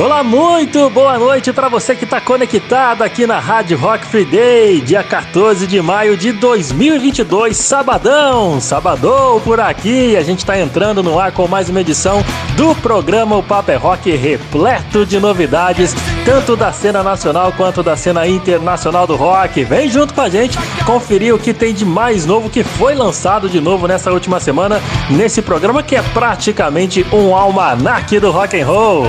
Olá, muito boa noite para você que está conectado aqui na Rádio Rock Free Day, dia 14 de maio de 2022, sabadão, sabadão por aqui. A gente está entrando no ar com mais uma edição do programa O Papo é Rock, repleto de novidades, tanto da cena nacional quanto da cena internacional do rock. Vem junto com a gente conferir o que tem de mais novo que foi lançado de novo nessa última semana nesse programa que é praticamente um almanaque do rock and roll.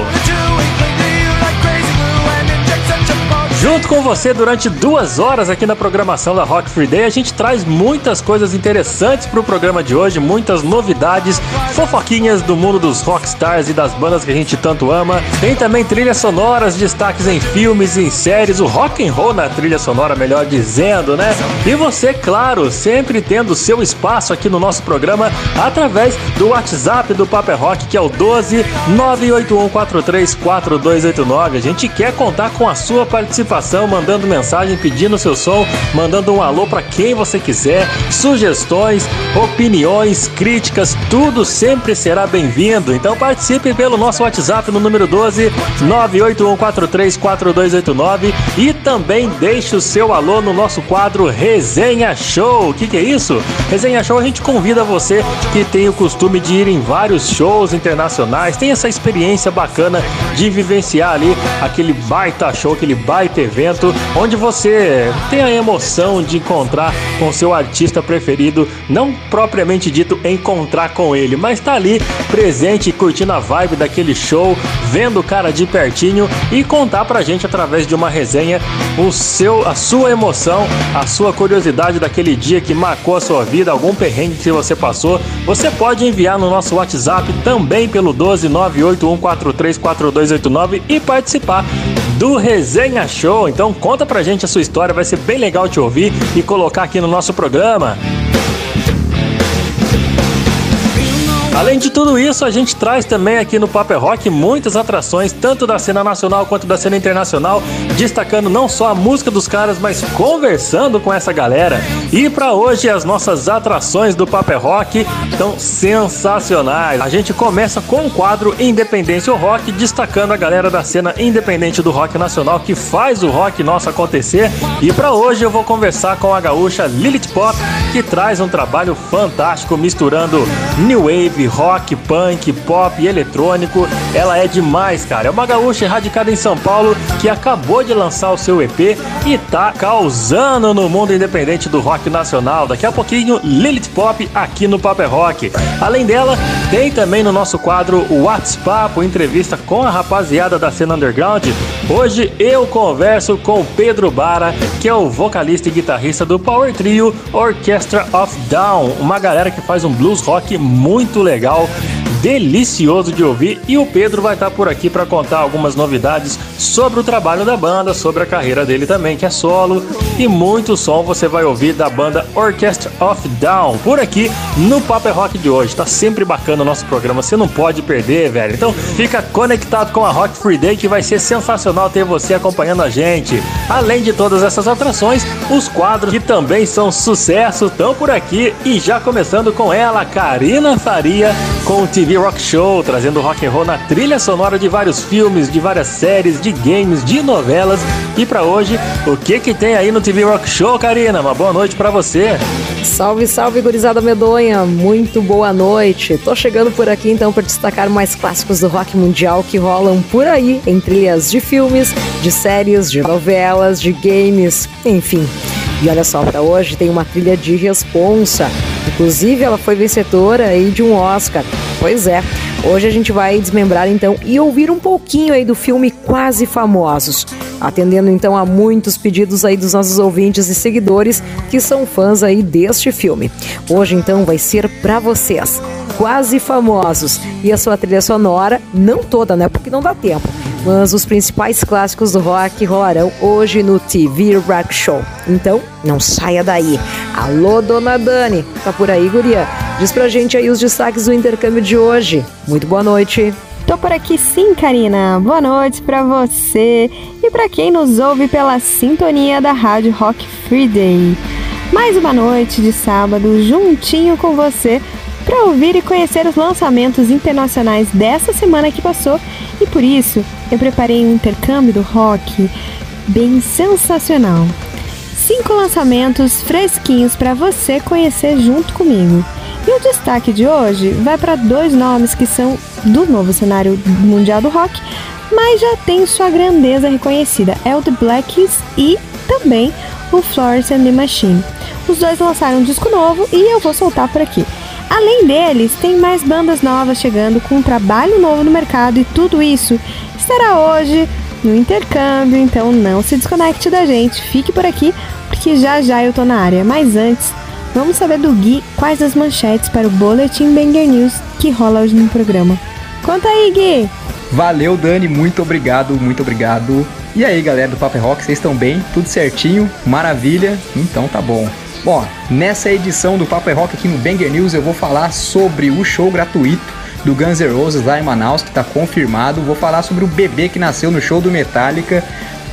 Junto com você durante duas horas aqui na programação da Rock Free Day, a gente traz muitas coisas interessantes para o programa de hoje, muitas novidades, fofoquinhas do mundo dos rockstars e das bandas que a gente tanto ama. Tem também trilhas sonoras, destaques em filmes em séries, o rock and roll na trilha sonora, melhor dizendo, né? E você, claro, sempre tendo seu espaço aqui no nosso programa através do WhatsApp do Paper é Rock, que é o 12 981434289. A gente quer contar com a sua participação participação, mandando mensagem, pedindo seu som, mandando um alô para quem você quiser, sugestões, opiniões, críticas, tudo sempre será bem-vindo. Então participe pelo nosso WhatsApp no número 12 981434289 e também deixe o seu alô no nosso quadro Resenha Show. O que, que é isso? Resenha Show a gente convida você que tem o costume de ir em vários shows internacionais, tem essa experiência bacana de vivenciar ali aquele baita show, aquele baita evento onde você tem a emoção de encontrar com seu artista preferido, não propriamente dito encontrar com ele, mas tá ali presente, curtindo a vibe daquele show, vendo o cara de pertinho e contar pra gente através de uma resenha o seu, a sua emoção, a sua curiosidade daquele dia que marcou a sua vida, algum perrengue que você passou. Você pode enviar no nosso WhatsApp também pelo 12981434289 e participar do Resenha Show. Então conta pra gente a sua história, vai ser bem legal te ouvir e colocar aqui no nosso programa. Além de tudo isso, a gente traz também aqui no Paper Rock muitas atrações, tanto da cena nacional quanto da cena internacional, destacando não só a música dos caras, mas conversando com essa galera. E para hoje as nossas atrações do Paper Rock estão sensacionais. A gente começa com o quadro Independência Rock, destacando a galera da cena independente do rock nacional que faz o rock nosso acontecer. E para hoje eu vou conversar com a gaúcha Lilith Pop, que traz um trabalho fantástico misturando new wave, rock, punk, pop e eletrônico. Ela é demais, cara. É uma gaúcha radicada em São Paulo que acabou de lançar o seu EP e tá causando no mundo independente do rock nacional. Daqui a pouquinho, Lilith Pop aqui no Paper é Rock. Além dela, tem também no nosso quadro o WhatsApp, entrevista com a rapaziada da cena underground. Hoje eu converso com Pedro Bara, que é o vocalista e guitarrista do Power Trio Orchestra of Down, uma galera que faz um blues rock muito legal legal, delicioso de ouvir. E o Pedro vai estar por aqui para contar algumas novidades sobre o trabalho da banda, sobre a carreira dele também, que é solo. E muito som você vai ouvir da banda Orchestra of Down por aqui no Paper Rock de hoje. Tá sempre bacana o nosso programa, você não pode perder, velho. Então fica conectado com a Rock Free Day que vai ser sensacional ter você acompanhando a gente. Além de todas essas atrações, os quadros que também são sucesso estão por aqui e já começando com ela, Karina Faria, com o TV Rock Show, trazendo rock and roll na trilha sonora de vários filmes, de várias séries, de games, de novelas. E para hoje, o que que tem aí no TV Rock Show, Karina? Uma boa noite para você. Salve, salve, gurizada medonha. Muito boa noite. Tô chegando por aqui então para destacar mais clássicos do rock mundial que rolam por aí em trilhas de filmes, de séries, de novelas, de games, enfim. E olha só, para hoje tem uma trilha de responsa. Inclusive, ela foi vencedora aí de um Oscar. Pois é. Hoje a gente vai desmembrar então e ouvir um pouquinho aí do filme Quase Famosos, atendendo então a muitos pedidos aí dos nossos ouvintes e seguidores que são fãs aí deste filme. Hoje então vai ser para vocês, Quase Famosos, e a sua trilha sonora, não toda, né, porque não dá tempo, mas os principais clássicos do rock rolarão hoje no TV Rock Show. Então, não saia daí. Alô, dona Dani, tá por aí, guria? Diz pra gente aí os destaques do intercâmbio de hoje. Muito boa noite. Tô por aqui sim, Karina. Boa noite para você e para quem nos ouve pela sintonia da Rádio Rock Friday. Mais uma noite de sábado juntinho com você para ouvir e conhecer os lançamentos internacionais dessa semana que passou e por isso eu preparei um intercâmbio do rock bem sensacional. Cinco lançamentos fresquinhos para você conhecer junto comigo. E o destaque de hoje vai para dois nomes que são do novo cenário mundial do rock, mas já tem sua grandeza reconhecida: é o The Blacks e também o Florence and the Machine. Os dois lançaram um disco novo e eu vou soltar por aqui. Além deles, tem mais bandas novas chegando com um trabalho novo no mercado e tudo isso estará hoje no intercâmbio, então não se desconecte da gente, fique por aqui porque já já eu tô na área. Mas antes, vamos saber do Gui quais as manchetes para o Boletim Banger News que rola hoje no programa. Conta aí, Gui! Valeu, Dani, muito obrigado, muito obrigado. E aí, galera do Paper é Rock, vocês estão bem? Tudo certinho? Maravilha? Então tá bom. Bom, nessa edição do Paper é Rock aqui no Banger News eu vou falar sobre o show gratuito do Guns N' Roses lá em Manaus, que está confirmado. Vou falar sobre o bebê que nasceu no show do Metallica,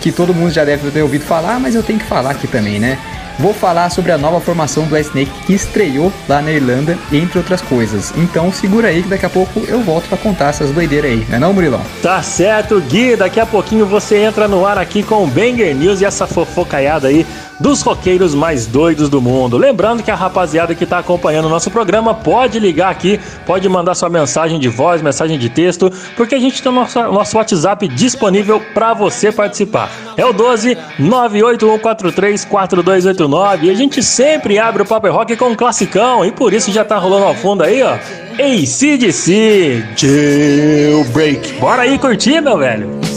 que todo mundo já deve ter ouvido falar, mas eu tenho que falar aqui também, né? Vou falar sobre a nova formação do Snake que estreou lá na Irlanda, entre outras coisas. Então segura aí que daqui a pouco eu volto para contar essas doideiras aí, não é não, Murilão? Tá certo, Gui. Daqui a pouquinho você entra no ar aqui com o Banger News e essa fofocaiada aí dos roqueiros mais doidos do mundo. Lembrando que a rapaziada que está acompanhando o nosso programa pode ligar aqui, pode mandar sua mensagem de voz, mensagem de texto, porque a gente tem o nosso, nosso WhatsApp disponível para você participar. É o 12 98143 4289 e a gente sempre abre o Paper Rock com um classicão e por isso já tá rolando ao fundo aí, ó. ACDC Jailbreak. Bora aí curtir, meu velho.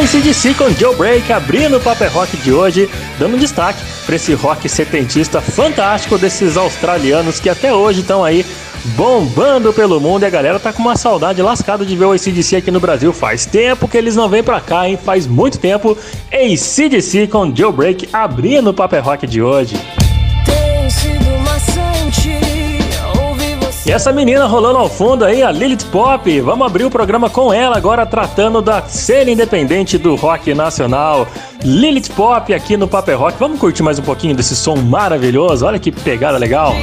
ACDC com Joe Break abrindo o Paper Rock de hoje, dando destaque para esse rock setentista fantástico desses australianos que até hoje estão aí bombando pelo mundo e a galera tá com uma saudade lascada de ver o ACDC aqui no Brasil. Faz tempo que eles não vêm pra cá, hein? Faz muito tempo. ACDC com Joe Break abrindo o Paper Rock de hoje. E essa menina rolando ao fundo aí, a Lilith Pop. Vamos abrir o programa com ela agora, tratando da cena independente do rock nacional. Lilith Pop aqui no Paper Rock. Vamos curtir mais um pouquinho desse som maravilhoso. Olha que pegada legal.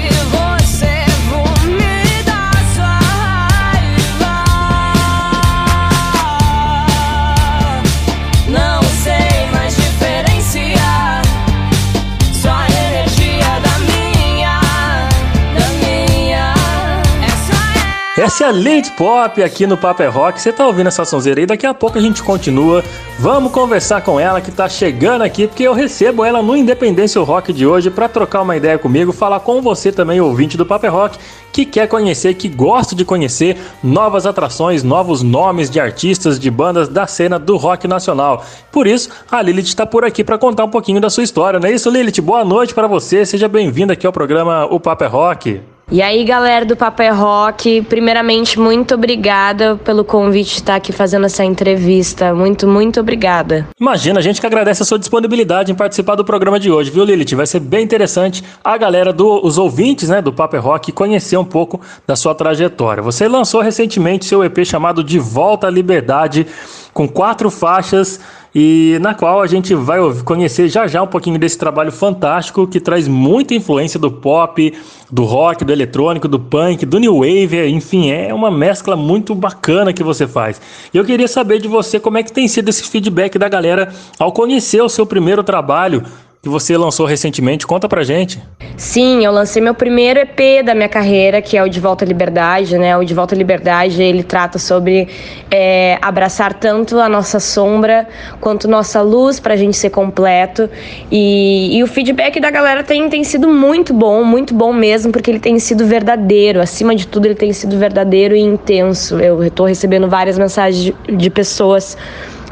Essa é a Late Pop aqui no Paper Rock. Você tá ouvindo essa sonzeira aí? Daqui a pouco a gente continua. Vamos conversar com ela que tá chegando aqui, porque eu recebo ela no Independência Rock de hoje para trocar uma ideia comigo, falar com você também, ouvinte do Paper Rock, que quer conhecer, que gosta de conhecer novas atrações, novos nomes de artistas, de bandas da cena do rock nacional. Por isso, a Lilith está por aqui para contar um pouquinho da sua história, não é isso, Lilith? Boa noite para você, seja bem-vinda aqui ao programa O Paper Rock. E aí, galera do Papel Rock, primeiramente, muito obrigada pelo convite de estar aqui fazendo essa entrevista. Muito, muito obrigada. Imagina, a gente que agradece a sua disponibilidade em participar do programa de hoje, viu, Lilith? Vai ser bem interessante a galera dos ouvintes, né, do Papel Rock conhecer um pouco da sua trajetória. Você lançou recentemente seu EP chamado De Volta à Liberdade, com quatro faixas e na qual a gente vai conhecer já já um pouquinho desse trabalho fantástico que traz muita influência do pop, do rock, do eletrônico, do punk, do new wave, enfim, é uma mescla muito bacana que você faz. E eu queria saber de você como é que tem sido esse feedback da galera ao conhecer o seu primeiro trabalho, que você lançou recentemente. Conta pra gente. Sim, eu lancei meu primeiro EP da minha carreira, que é o De Volta à Liberdade, né? O De Volta à Liberdade, ele trata sobre é, abraçar tanto a nossa sombra quanto nossa luz pra gente ser completo. E, e o feedback da galera tem, tem sido muito bom, muito bom mesmo, porque ele tem sido verdadeiro. Acima de tudo, ele tem sido verdadeiro e intenso. Eu estou recebendo várias mensagens de, de pessoas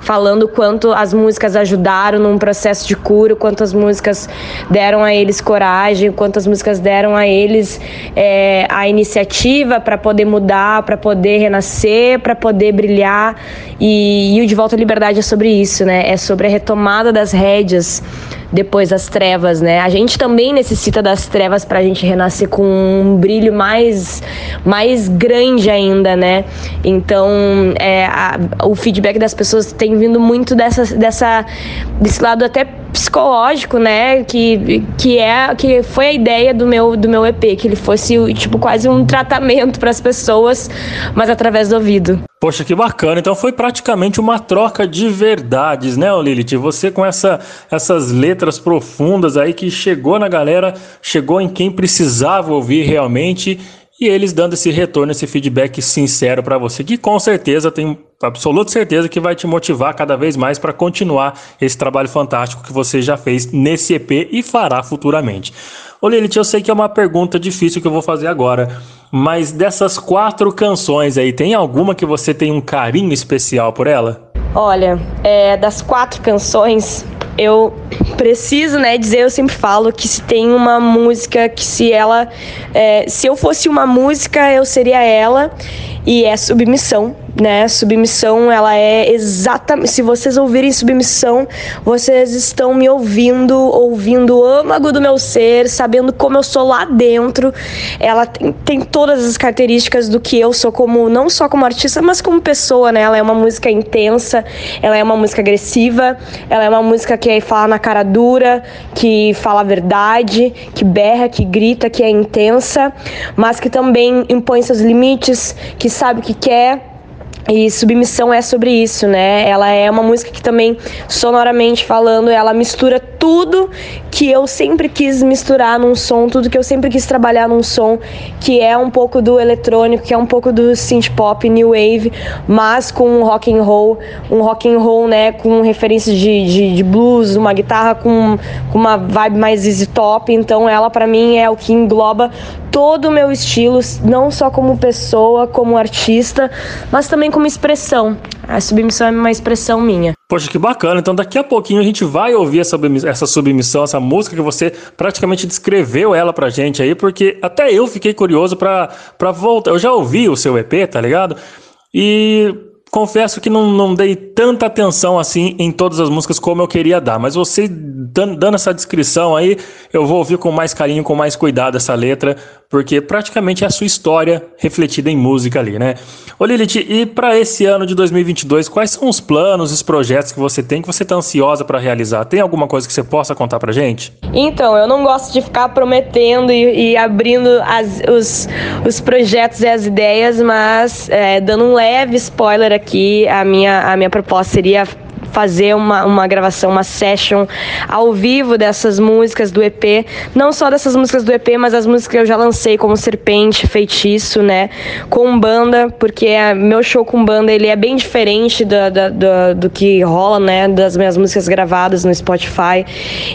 falando quanto as músicas ajudaram num processo de cura, quanto as músicas deram a eles coragem, quanto as músicas deram a eles é, a iniciativa para poder mudar, para poder renascer, para poder brilhar. E, e o De Volta à Liberdade é sobre isso, né? É sobre a retomada das rédeas depois das trevas, né? A gente também necessita das trevas para a gente renascer com um brilho mais, mais grande ainda, né? Então, é, a, o feedback das pessoas tem vindo muito dessa, dessa, desse lado até psicológico, né? Que, que é que foi a ideia do meu do meu EP, que ele fosse tipo quase um tratamento para as pessoas, mas através do ouvido. Poxa, que bacana. Então foi praticamente uma troca de verdades, né, Lilith? Você com essa, essas letras profundas aí que chegou na galera, chegou em quem precisava ouvir realmente e eles dando esse retorno, esse feedback sincero para você, que com certeza tem absoluta certeza que vai te motivar cada vez mais para continuar esse trabalho fantástico que você já fez nesse EP e fará futuramente. Ô Lilith, eu sei que é uma pergunta difícil que eu vou fazer agora, mas dessas quatro canções aí, tem alguma que você tem um carinho especial por ela? Olha, é, das quatro canções, eu preciso, né, dizer, eu sempre falo que se tem uma música que se ela, é, se eu fosse uma música, eu seria ela e é submissão, né? Submissão, ela é exatamente. Se vocês ouvirem submissão, vocês estão me ouvindo, ouvindo o âmago do meu ser, sabendo como eu sou lá dentro. Ela tem, tem todas as características do que eu sou como não só como artista, mas como pessoa, né? Ela é uma música intensa, ela é uma música agressiva, ela é uma música que fala na cara dura, que fala a verdade, que berra, que grita, que é intensa, mas que também impõe seus limites, que sabe o que quer e submissão é sobre isso, né? Ela é uma música que também, sonoramente falando, ela mistura tudo que eu sempre quis misturar num som, tudo que eu sempre quis trabalhar num som, que é um pouco do eletrônico, que é um pouco do synth pop, new wave, mas com um rock and roll, um rock and roll, né, com referências de, de, de blues, uma guitarra com, com uma vibe mais easy top. Então, ela para mim é o que engloba todo o meu estilo, não só como pessoa, como artista, mas também como expressão. A submissão é uma expressão minha. Poxa, que bacana. Então, daqui a pouquinho a gente vai ouvir essa, essa submissão, essa música que você praticamente descreveu ela pra gente aí, porque até eu fiquei curioso pra, pra voltar. Eu já ouvi o seu EP, tá ligado? E confesso que não, não dei tanta atenção assim em todas as músicas como eu queria dar, mas você dando, dando essa descrição aí, eu vou ouvir com mais carinho, com mais cuidado essa letra, porque praticamente é a sua história refletida em música ali, né? Ô Lilith, e para esse ano de 2022, quais são os planos, os projetos que você tem, que você tá ansiosa para realizar? Tem alguma coisa que você possa contar pra gente? Então, eu não gosto de ficar prometendo e, e abrindo as, os, os projetos e as ideias, mas é, dando um leve spoiler aqui aqui, a minha, a minha proposta seria fazer uma, uma gravação, uma session ao vivo dessas músicas do EP. Não só dessas músicas do EP, mas as músicas que eu já lancei, como Serpente, Feitiço, né? Com banda, porque é, meu show com banda ele é bem diferente do, do, do, do que rola, né? Das minhas músicas gravadas no Spotify.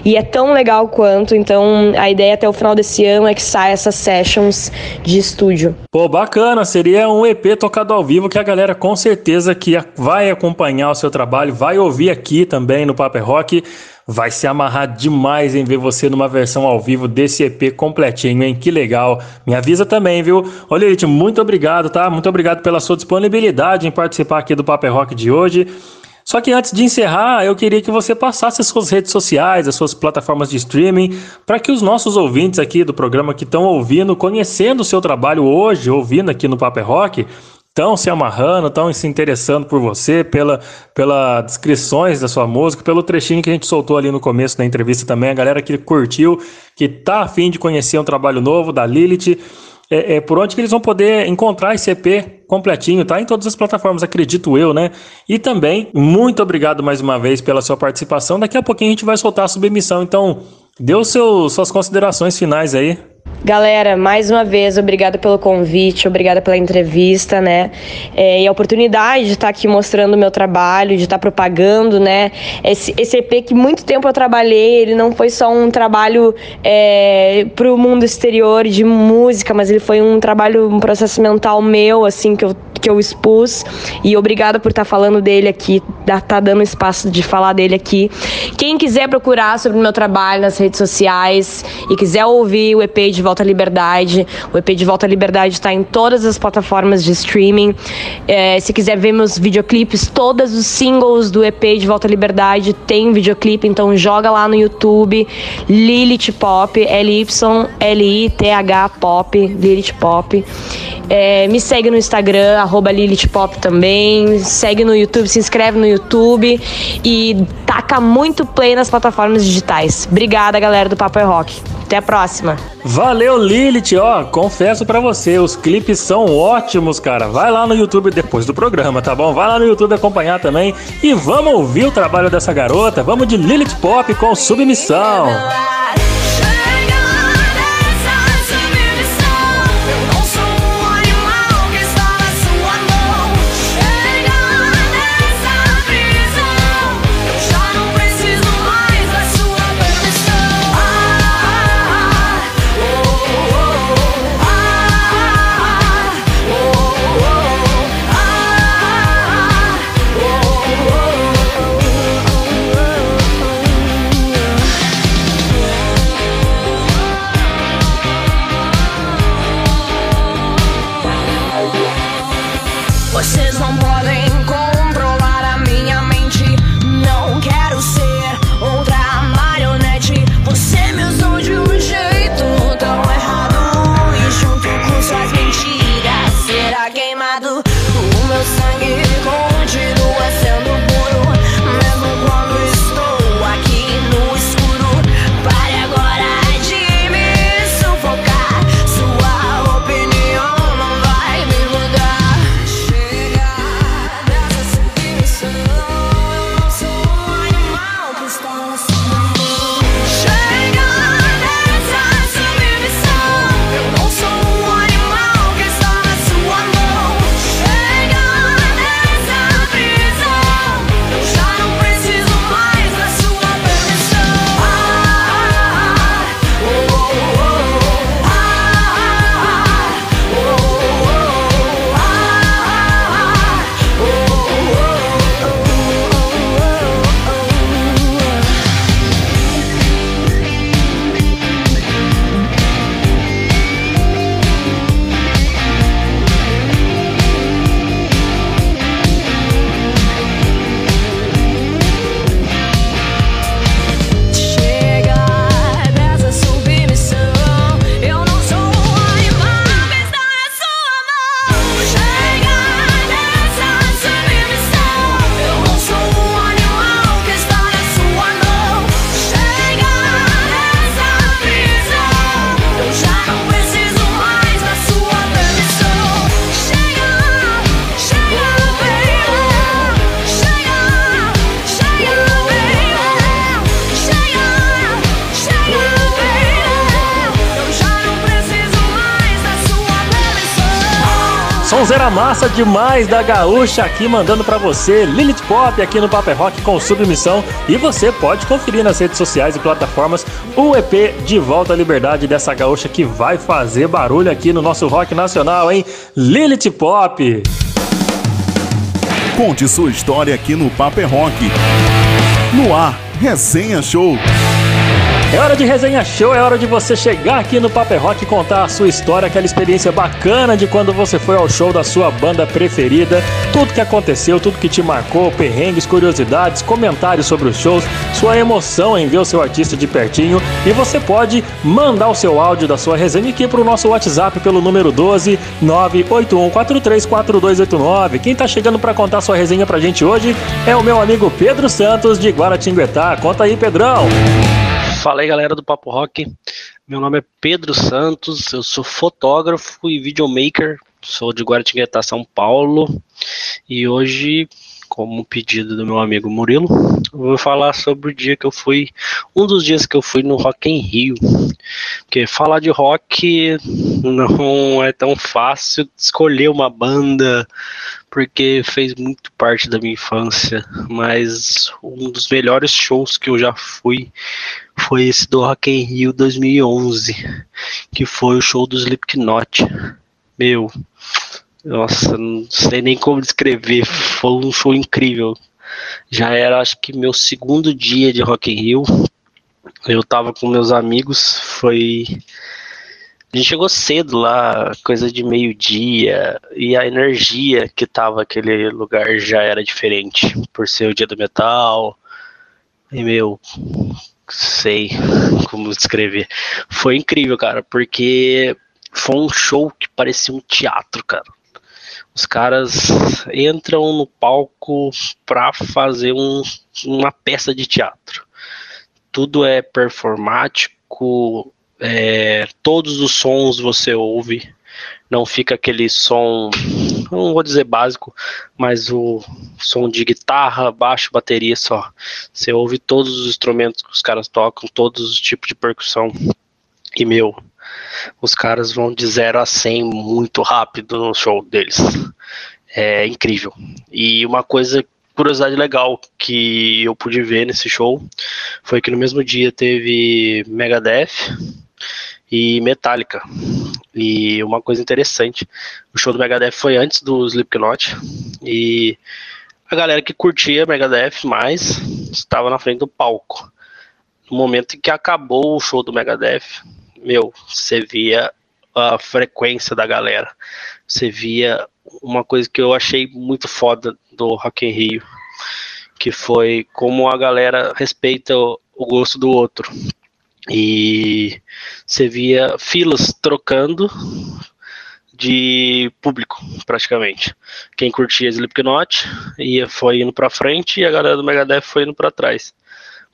E é tão legal quanto. Então, a ideia até o final desse ano é que saia essas sessions de estúdio. Pô, bacana. Seria um EP tocado ao vivo que a galera com certeza que vai acompanhar o seu trabalho, vai ouvir ouvir aqui também no Paper Rock. Vai se amarrar demais em ver você numa versão ao vivo desse EP completinho, hein? Que legal. Me avisa também, viu? Olha, Elite, muito obrigado, tá? Muito obrigado pela sua disponibilidade em participar aqui do Paper Rock de hoje. Só que antes de encerrar, eu queria que você passasse as suas redes sociais, as suas plataformas de streaming, para que os nossos ouvintes aqui do programa que estão ouvindo, conhecendo o seu trabalho hoje, ouvindo aqui no Paper Rock, estão se amarrando, estão se interessando por você, pela, pela descrições da sua música, pelo trechinho que a gente soltou ali no começo da entrevista também, a galera que curtiu, que tá afim de conhecer um trabalho novo da Lilith, é, é, por onde que eles vão poder encontrar esse EP completinho, tá? Em todas as plataformas, acredito eu, né? E também, muito obrigado mais uma vez pela sua participação. Daqui a pouquinho a gente vai soltar a submissão, então dê seu, suas considerações finais aí. Galera, mais uma vez, obrigada pelo convite, obrigada pela entrevista, né? É, e a oportunidade de estar aqui mostrando o meu trabalho, de estar propagando, né? Esse, esse EP que muito tempo eu trabalhei, ele não foi só um trabalho é, para o mundo exterior de música, mas ele foi um trabalho, um processo mental meu, assim, que eu, que eu expus. E obrigada por estar falando dele aqui, tá dando espaço de falar dele aqui. Quem quiser procurar sobre o meu trabalho nas redes sociais e quiser ouvir o EP de Volta à Liberdade. O EP de Volta à Liberdade está em todas as plataformas de streaming. É, se quiser ver meus videoclipes, todos os singles do EP de Volta à Liberdade tem videoclipe, então joga lá no YouTube Lilith Pop, L-Y-L-I-T-H Pop, Lilith Pop. É, me segue no Instagram, arroba Lilith Pop também. Segue no YouTube, se inscreve no YouTube e taca muito play nas plataformas digitais. Obrigada, galera do Papo é Rock. Até a próxima. Valeu, Lilith. Ó, confesso para você, os clipes são ótimos, cara. Vai lá no YouTube depois do programa, tá bom? Vai lá no YouTube acompanhar também e vamos ouvir o trabalho dessa garota. Vamos de Lilith Pop com submissão. Sonzeira massa demais da Gaúcha aqui mandando para você Lilith Pop aqui no Paper Rock com submissão e você pode conferir nas redes sociais e plataformas o EP De Volta à Liberdade dessa gaúcha que vai fazer barulho aqui no nosso rock nacional, hein? Lilith Pop. Conte sua história aqui no Paper Rock. No ar, Resenha Show. É hora de resenha show, é hora de você chegar aqui no Paper Rock e contar a sua história, aquela experiência bacana de quando você foi ao show da sua banda preferida, tudo que aconteceu, tudo que te marcou, perrengues, curiosidades, comentários sobre os shows, sua emoção em ver o seu artista de pertinho e você pode mandar o seu áudio da sua resenha aqui para o nosso WhatsApp pelo número 12 981434289. Quem tá chegando para contar sua resenha pra gente hoje é o meu amigo Pedro Santos de Guaratinguetá. Conta aí, Pedrão. Fala aí galera do Papo Rock, meu nome é Pedro Santos, eu sou fotógrafo e videomaker, sou de Guaratinguetá, São Paulo. E hoje, como pedido do meu amigo Murilo, vou falar sobre o dia que eu fui, um dos dias que eu fui no Rock em Rio, porque falar de rock não é tão fácil escolher uma banda, porque fez muito parte da minha infância, mas um dos melhores shows que eu já fui foi esse do Rock in Rio 2011, que foi o show do Slipknot. Meu, nossa, não sei nem como descrever, foi um show incrível. Já era, acho que, meu segundo dia de Rock in Rio. Eu tava com meus amigos, foi a gente chegou cedo lá, coisa de meio-dia, e a energia que tava aquele lugar já era diferente, por ser o dia do metal. E meu, sei como descrever. Foi incrível, cara, porque foi um show que parecia um teatro, cara. Os caras entram no palco pra fazer um, uma peça de teatro. Tudo é performático, é, todos os sons você ouve, não fica aquele som, não vou dizer básico, mas o som de guitarra, baixo, bateria só. Você ouve todos os instrumentos que os caras tocam, todos os tipos de percussão. E meu, os caras vão de 0 a 100 muito rápido no show deles. É incrível. E uma coisa curiosidade legal que eu pude ver nesse show foi que no mesmo dia teve Megadeth e Metallica. E uma coisa interessante, o show do Megadeth foi antes do Slipknot e a galera que curtia Megadeth mais estava na frente do palco. No momento em que acabou o show do Megadeth, meu, você via a frequência da galera. Você via uma coisa que eu achei muito foda do Rock in Rio, que foi como a galera respeita o, o gosto do outro. E você via filas trocando de público, praticamente. Quem curtia Slipknot ia, foi indo pra frente e a galera do Megadeth foi indo para trás.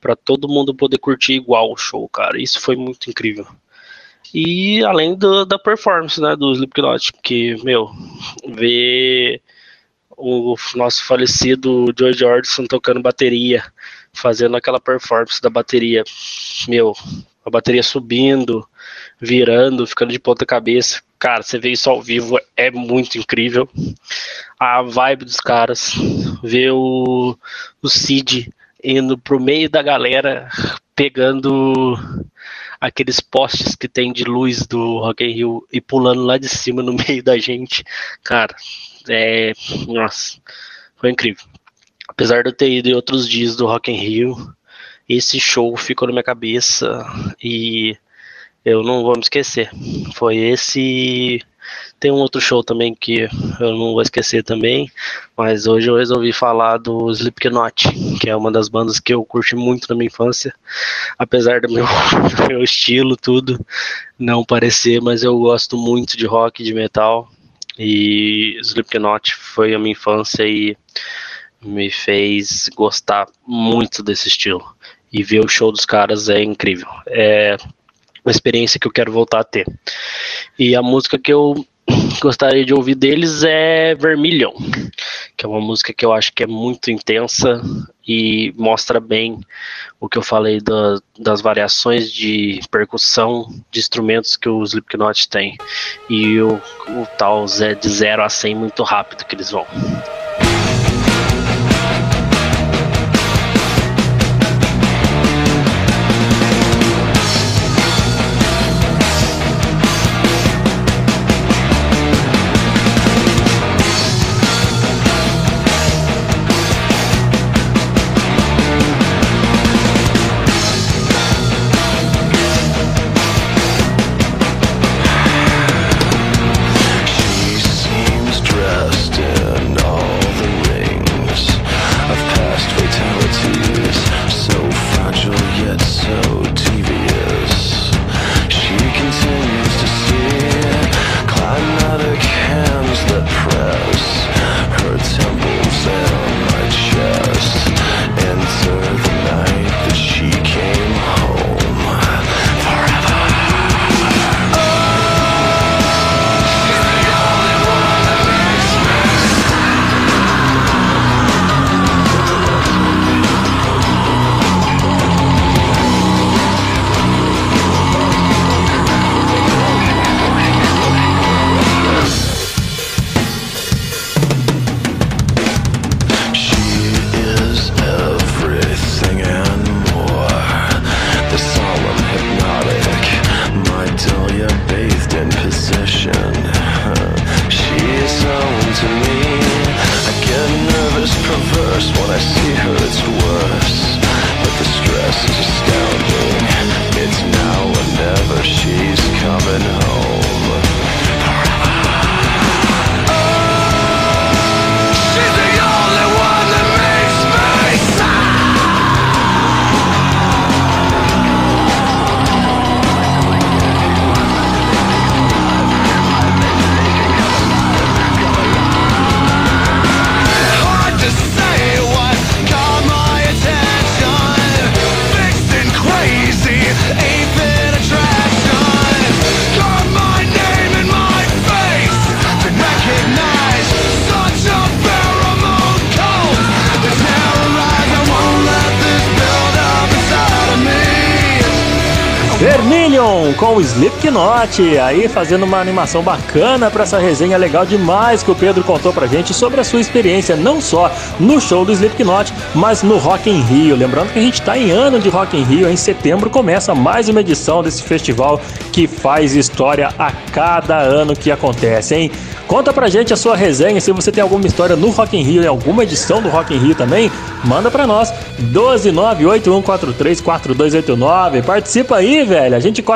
para todo mundo poder curtir igual o show, cara. Isso foi muito incrível. E além do, da performance, né, do Slipknot, porque, meu, ver o nosso falecido George Jordison tocando bateria, fazendo aquela performance da bateria, meu, a bateria subindo, virando, ficando de ponta cabeça. Cara, você vê isso ao vivo, é muito incrível. A vibe dos caras, ver o, o Cid indo pro meio da galera, pegando aqueles postes que tem de luz do Rock in Rio e pulando lá de cima no meio da gente. Cara, é. Nossa, foi incrível. Apesar de eu ter ido em outros dias do Rock in Rio, esse show ficou na minha cabeça e eu não vou me esquecer. Foi esse. Tem um outro show também que eu não vou esquecer também, mas hoje eu resolvi falar do Slipknot, que é uma das bandas que eu curti muito na minha infância, apesar do meu, do meu estilo, tudo, não parecer, mas eu gosto muito de rock, de metal, e Slipknot foi a minha infância e me fez gostar muito desse estilo. E ver o show dos caras é incrível. É uma experiência que eu quero voltar a ter. E a música que eu gostaria de ouvir deles é Vermilion, que é uma música que eu acho que é muito intensa e mostra bem o que eu falei da, das variações de percussão de instrumentos que o Slipknot tem e o, o tal de 0 a 100 muito rápido que eles vão. Com o Slipknot, aí fazendo uma animação bacana para essa resenha legal demais que o Pedro contou pra gente sobre a sua experiência não só no show do Slipknot, mas no Rock in Rio. Lembrando que a gente tá em ano de Rock in Rio, em setembro começa mais uma edição desse festival que faz história a cada ano que acontece, hein? Conta pra gente a sua resenha, se você tem alguma história no Rock in Rio, em alguma edição do Rock in Rio também, manda pra nós. 12981434289. Participa aí, velho. A gente corre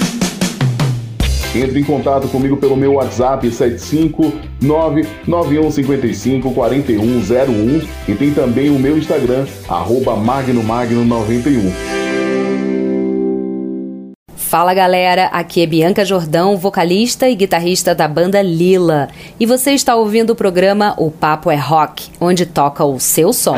Entre em contato comigo pelo meu WhatsApp 75991554101 e tem também o meu Instagram, arroba magnomagno91. Fala galera, aqui é Bianca Jordão, vocalista e guitarrista da banda Lila. E você está ouvindo o programa O Papo é Rock, onde toca o seu som.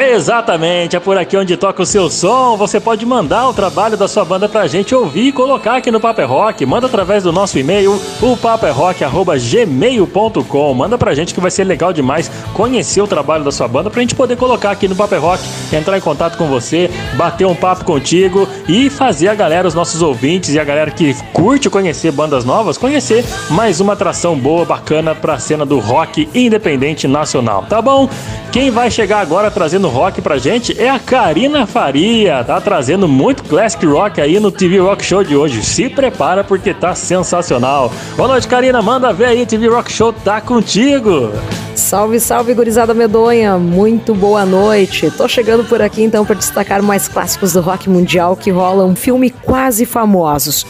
Exatamente, é por aqui onde toca o seu som. Você pode mandar o trabalho da sua banda pra gente ouvir e colocar aqui no Paper é Rock. Manda através do nosso e-mail, o paperrock.gmail.com. Manda pra gente que vai ser legal demais conhecer o trabalho da sua banda pra gente poder colocar aqui no Paper é Rock, entrar em contato com você, bater um papo contigo e fazer a galera, os nossos ouvintes e a galera que curte conhecer bandas novas, conhecer mais uma atração boa, bacana pra cena do rock independente nacional, tá bom? Quem vai chegar agora trazendo rock pra gente é a Karina Faria, tá trazendo muito classic rock aí no TV Rock Show de hoje. Se prepara porque tá sensacional. Boa noite, Karina, manda ver aí, TV Rock Show tá contigo. Salve, salve, gurizada medonha! Muito boa noite! Tô chegando por aqui então para destacar mais clássicos do rock mundial que rolam filme quase famosos.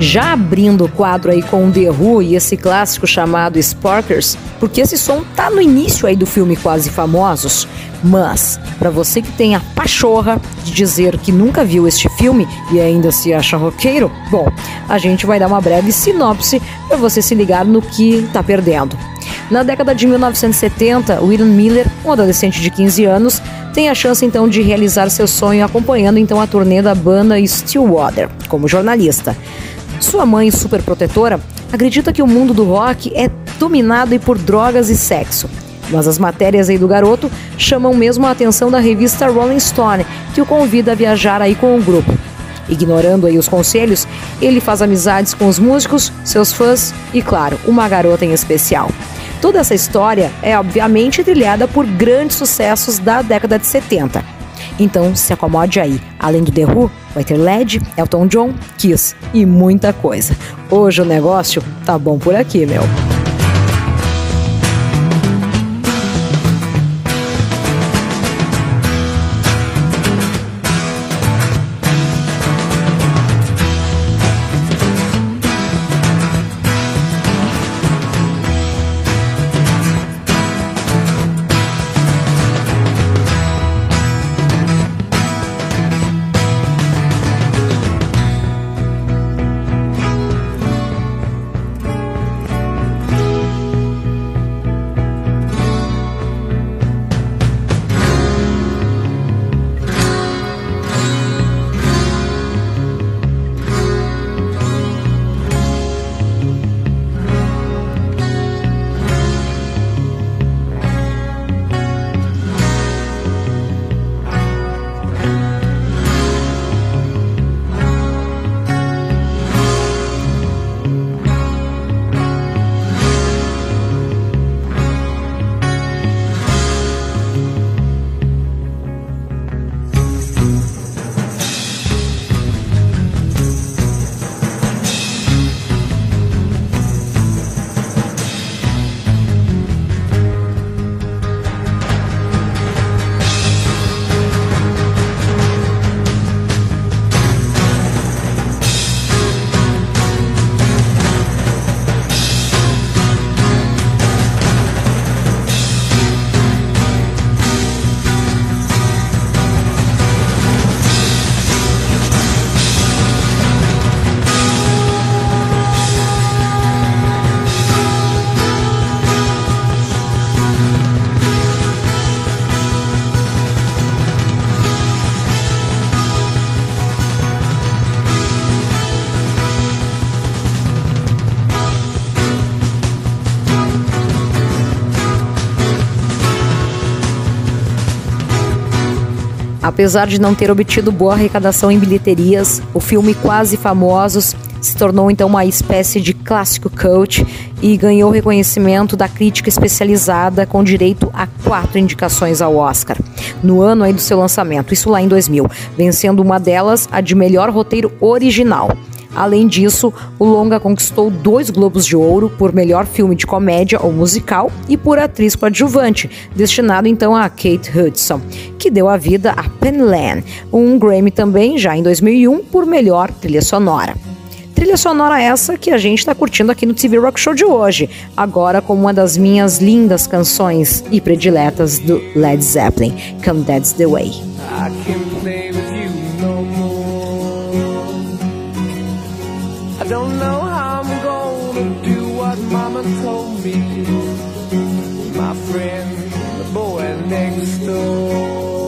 Já abrindo o quadro aí com The Who e esse clássico chamado Sparkers, porque esse som tá no início aí do filme Quase Famosos, mas para você que tem a pachorra de dizer que nunca viu este filme e ainda se acha roqueiro, bom, a gente vai dar uma breve sinopse para você se ligar no que tá perdendo. Na década de 1970, William Miller, um adolescente de 15 anos, tem a chance então de realizar seu sonho acompanhando então a turnê da banda Stillwater como jornalista. Sua mãe, super protetora, acredita que o mundo do rock é dominado por drogas e sexo. Mas as matérias aí do garoto chamam mesmo a atenção da revista Rolling Stone, que o convida a viajar aí com o grupo. Ignorando aí os conselhos, ele faz amizades com os músicos, seus fãs e, claro, uma garota em especial. Toda essa história é obviamente trilhada por grandes sucessos da década de 70. Então se acomode aí. Além do The Who, vai ter LED, Elton John, Kiss e muita coisa. Hoje o negócio tá bom por aqui, meu. Apesar de não ter obtido boa arrecadação em bilheterias, o filme Quase Famosos se tornou então uma espécie de clássico cult e ganhou reconhecimento da crítica especializada com direito a quatro indicações ao Oscar no ano aí do seu lançamento, isso lá em 2000, vencendo uma delas a de melhor roteiro original. Além disso, o longa conquistou dois Globos de Ouro por melhor filme de comédia ou musical e por atriz coadjuvante, destinado então a Kate Hudson, que deu a vida a Penny Lane, um Grammy também já em 2001 por melhor trilha sonora. Trilha sonora essa que a gente está curtindo aqui no TV Rock Show de hoje, agora com uma das minhas lindas canções e prediletas do Led Zeppelin, Come That's the Way. Know how I'm gonna do what mama told me. My friend, the boy next door.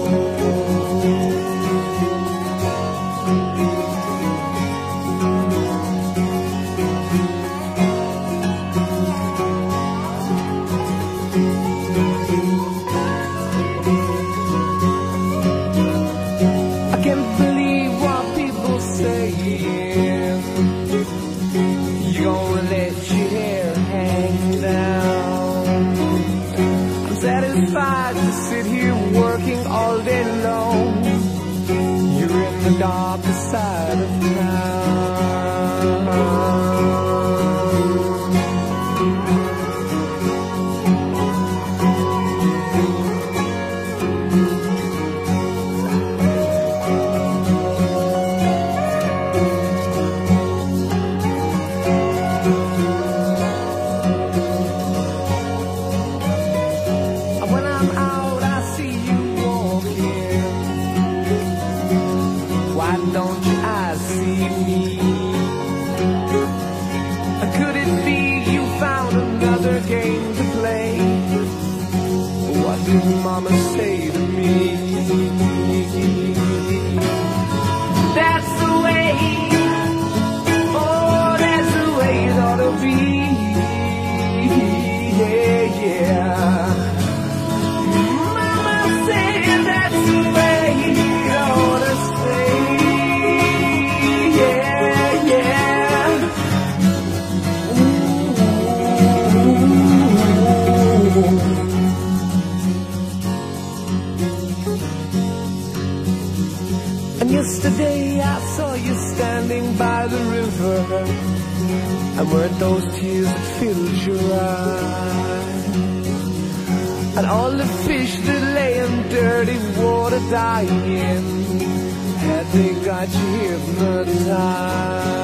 Those tears that filled your eyes? And all the fish that lay in dirty water dying, had they got you hypnotized?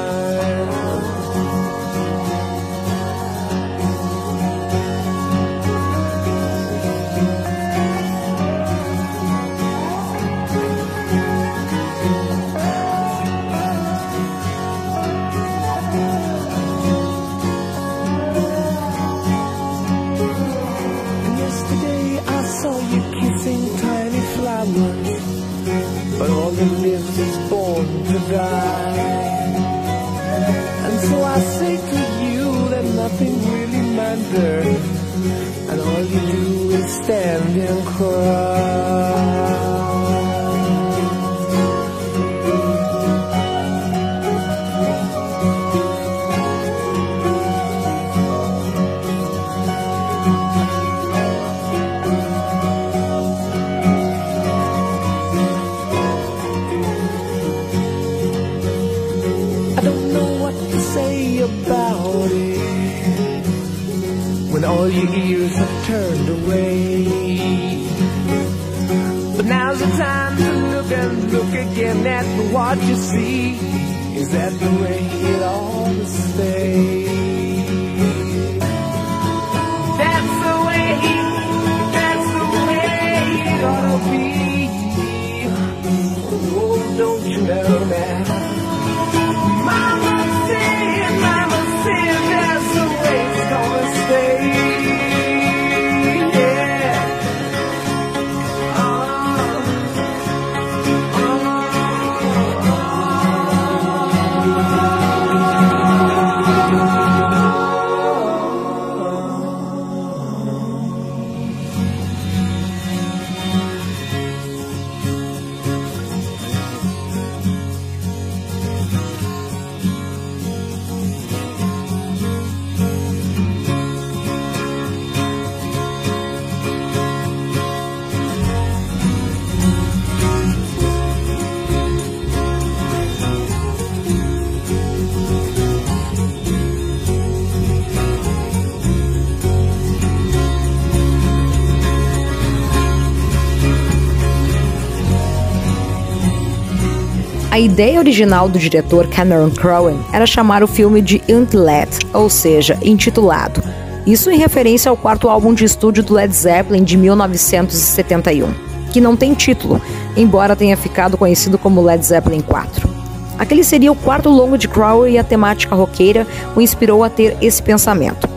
And so I say to you that nothing really matters, and all you do is stand and cry. When all your ears have turned away. But now's the time to look and look again at what you see. Is that the way it ought to A ideia original do diretor Cameron Crowe era chamar o filme de Untitled, ou seja, intitulado. Isso em referência ao quarto álbum de estúdio do Led Zeppelin de 1971, que não tem título, embora tenha ficado conhecido como Led Zeppelin 4. Aquele seria o quarto longo de Crowe e a temática roqueira o inspirou a ter esse pensamento.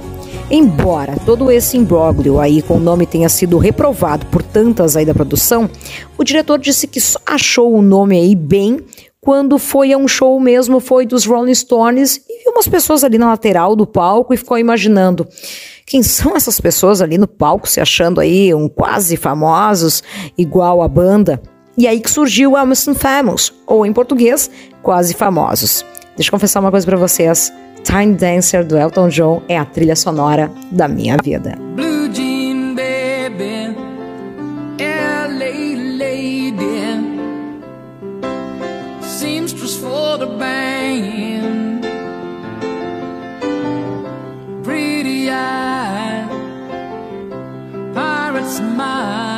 Embora todo esse imbróglio aí com o nome tenha sido reprovado por tantas aí da produção, o diretor disse que só achou o nome aí bem quando foi a um show mesmo, foi dos Rolling Stones e viu umas pessoas ali na lateral do palco e ficou imaginando quem são essas pessoas ali no palco se achando aí um quase famosos igual a banda. E aí que surgiu Almost Famous, ou em português, quase famosos. Deixa eu confessar uma coisa para vocês. Tiny Dancer do Elton John é a trilha sonora da minha vida. Smile.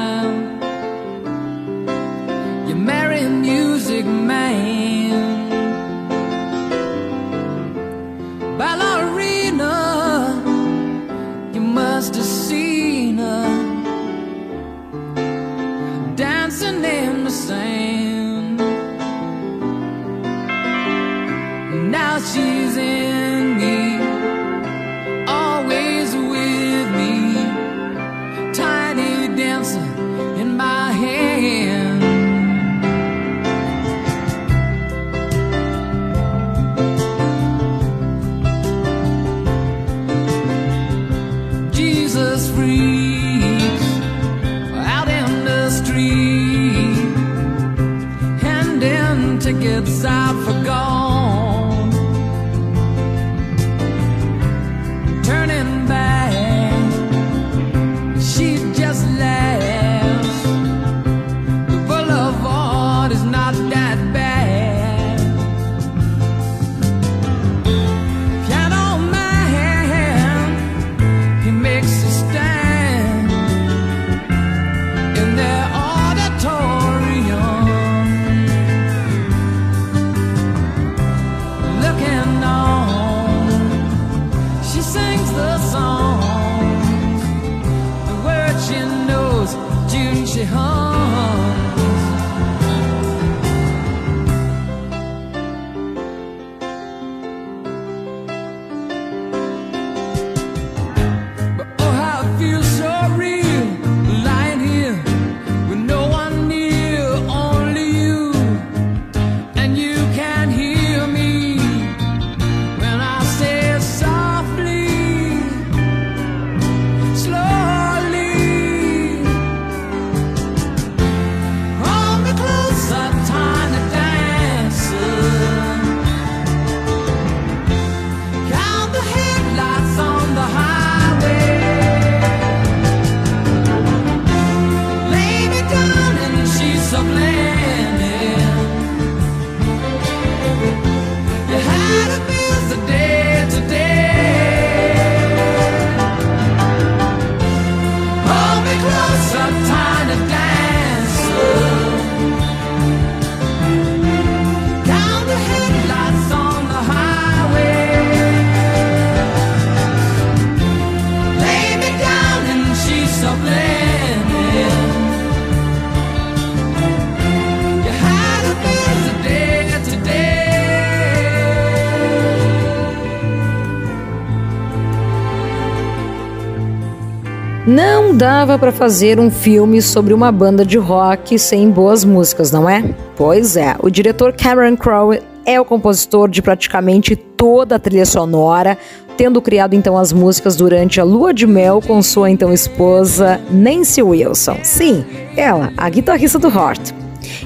Dava pra fazer um filme sobre uma banda de rock sem boas músicas, não é? Pois é, o diretor Cameron Crowe é o compositor de praticamente toda a trilha sonora, tendo criado então as músicas durante a lua de mel com sua então esposa Nancy Wilson. Sim, ela, a guitarrista do Heart.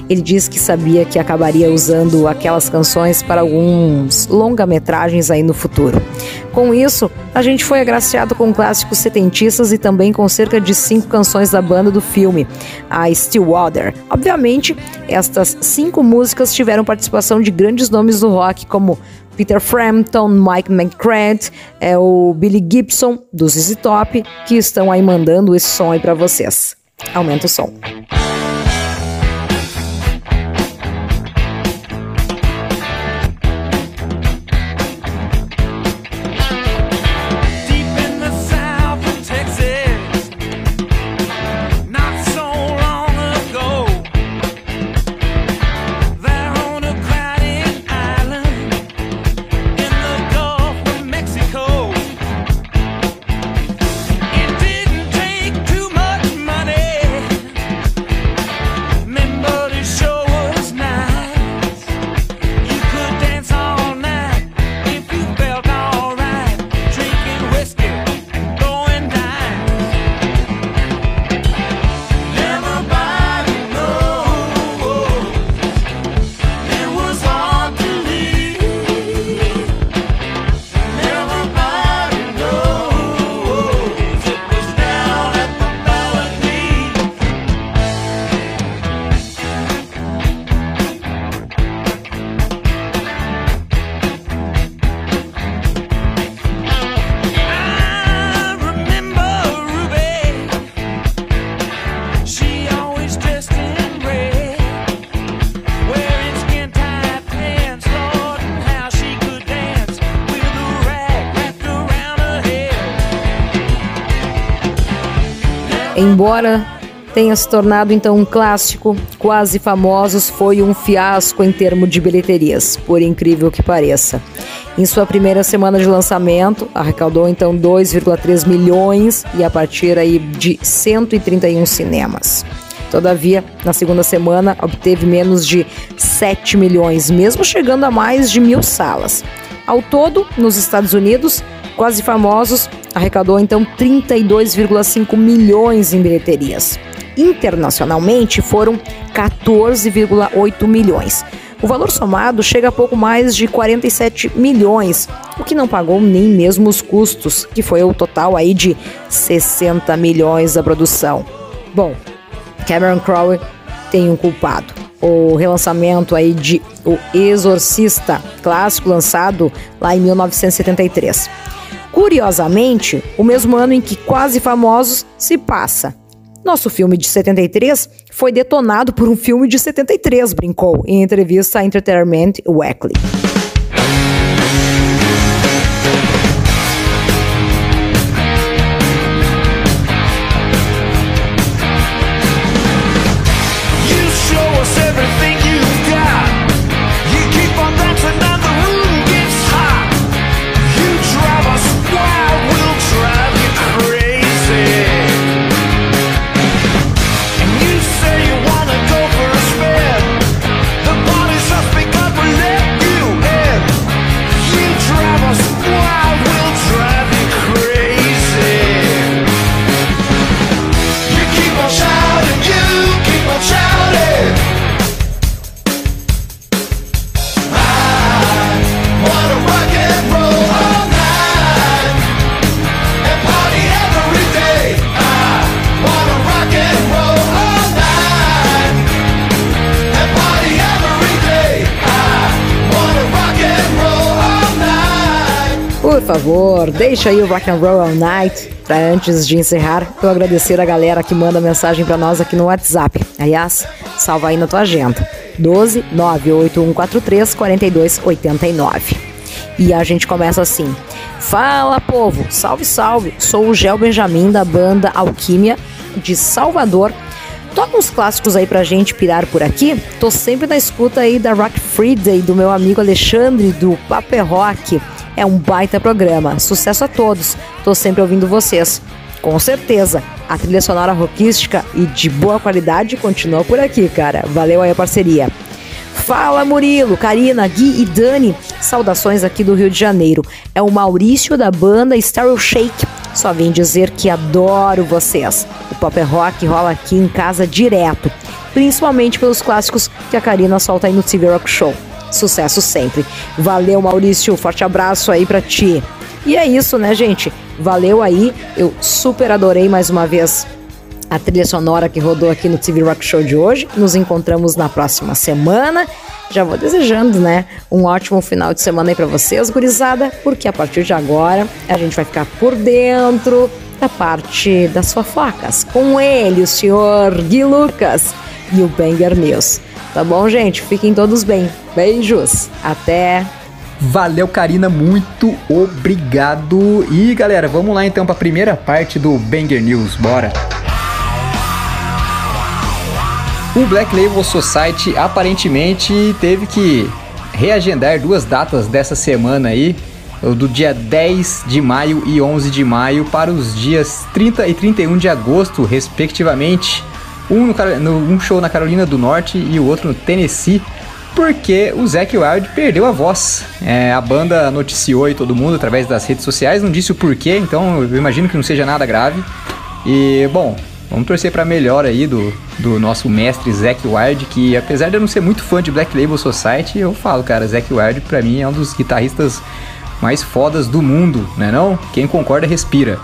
Ele disse que sabia que acabaria usando aquelas canções para alguns longa-metragens aí no futuro. Com isso, a gente foi agraciado com clássicos setentistas e também com cerca de cinco canções da banda do filme, a Stillwater. Obviamente, estas cinco músicas tiveram participação de grandes nomes do rock como Peter Frampton, Mike McCread, é o Billy Gibson dos ZZ Top, que estão aí mandando esse som aí para vocês. Aumenta o som. Embora tenha se tornado então um clássico, quase famosos, foi um fiasco em termos de bilheterias, por incrível que pareça. Em sua primeira semana de lançamento, arrecadou então 2,3 milhões e a partir aí de 131 cinemas. Todavia, na segunda semana, obteve menos de 7 milhões, mesmo chegando a mais de mil salas. Ao todo, nos Estados Unidos, Quase Famosos arrecadou então 32,5 milhões em bilheterias. Internacionalmente foram 14,8 milhões. O valor somado chega a pouco mais de 47 milhões, o que não pagou nem mesmo os custos, que foi o total aí de 60 milhões da produção. Bom, Cameron Crowe tem um culpado. O relançamento aí de O Exorcista, clássico lançado lá em 1973. Curiosamente, o mesmo ano em que Quase Famosos se passa. Nosso filme de 73 foi detonado por um filme de 73, brincou em entrevista à Entertainment Weekly. Favor, deixa aí o Rock and Roll All Night para antes de encerrar eu agradecer a galera que manda mensagem para nós aqui no WhatsApp. Aliás, salva aí na tua agenda. 12 98143 4289. E a gente começa assim. Fala povo, salve salve. Sou o Gel Benjamin da banda Alquímia de Salvador. Toca uns clássicos aí pra gente pirar por aqui. Tô sempre na escuta aí da Rock Friday do meu amigo Alexandre do Paper Rock. É um baita programa. Sucesso a todos. Tô sempre ouvindo vocês. Com certeza, a trilha sonora rockística e de boa qualidade continua por aqui, cara. Valeu aí a parceria. Fala Murilo, Karina, Gui e Dani. Saudações aqui do Rio de Janeiro. É o Maurício da banda Stereo Shake. Só vim dizer que adoro vocês. O Pop Rock rola aqui em casa direto, principalmente pelos clássicos que a Karina solta aí no TV Rock Show. Sucesso sempre. Valeu, Maurício. Forte abraço aí pra ti. E é isso, né, gente? Valeu aí. Eu super adorei mais uma vez a trilha sonora que rodou aqui no TV Rock Show de hoje. Nos encontramos na próxima semana. Já vou desejando, né, um ótimo final de semana aí para vocês, gurizada, porque a partir de agora a gente vai ficar por dentro da parte das fofocas com ele, o senhor Gui Lucas e o Banger News. Tá bom, gente? Fiquem todos bem. Beijos. Até. Valeu, Karina, muito obrigado. E galera, vamos lá então para a primeira parte do Banger News. Bora. O Black Label Society aparentemente teve que reagendar duas datas dessa semana aí, do dia 10 de maio e 11 de maio, para os dias 30 e 31 de agosto, respectivamente. Um, no, um show na Carolina do Norte e o outro no Tennessee, porque o Zac Wild perdeu a voz. É, a banda noticiou e todo mundo através das redes sociais, não disse o porquê, então eu imagino que não seja nada grave. E, bom, vamos torcer para melhor aí do, do nosso mestre Zac Wild, que apesar de eu não ser muito fã de Black Label Society, eu falo, cara, Zac Wild para mim é um dos guitarristas mais fodas do mundo, né não? Quem concorda respira.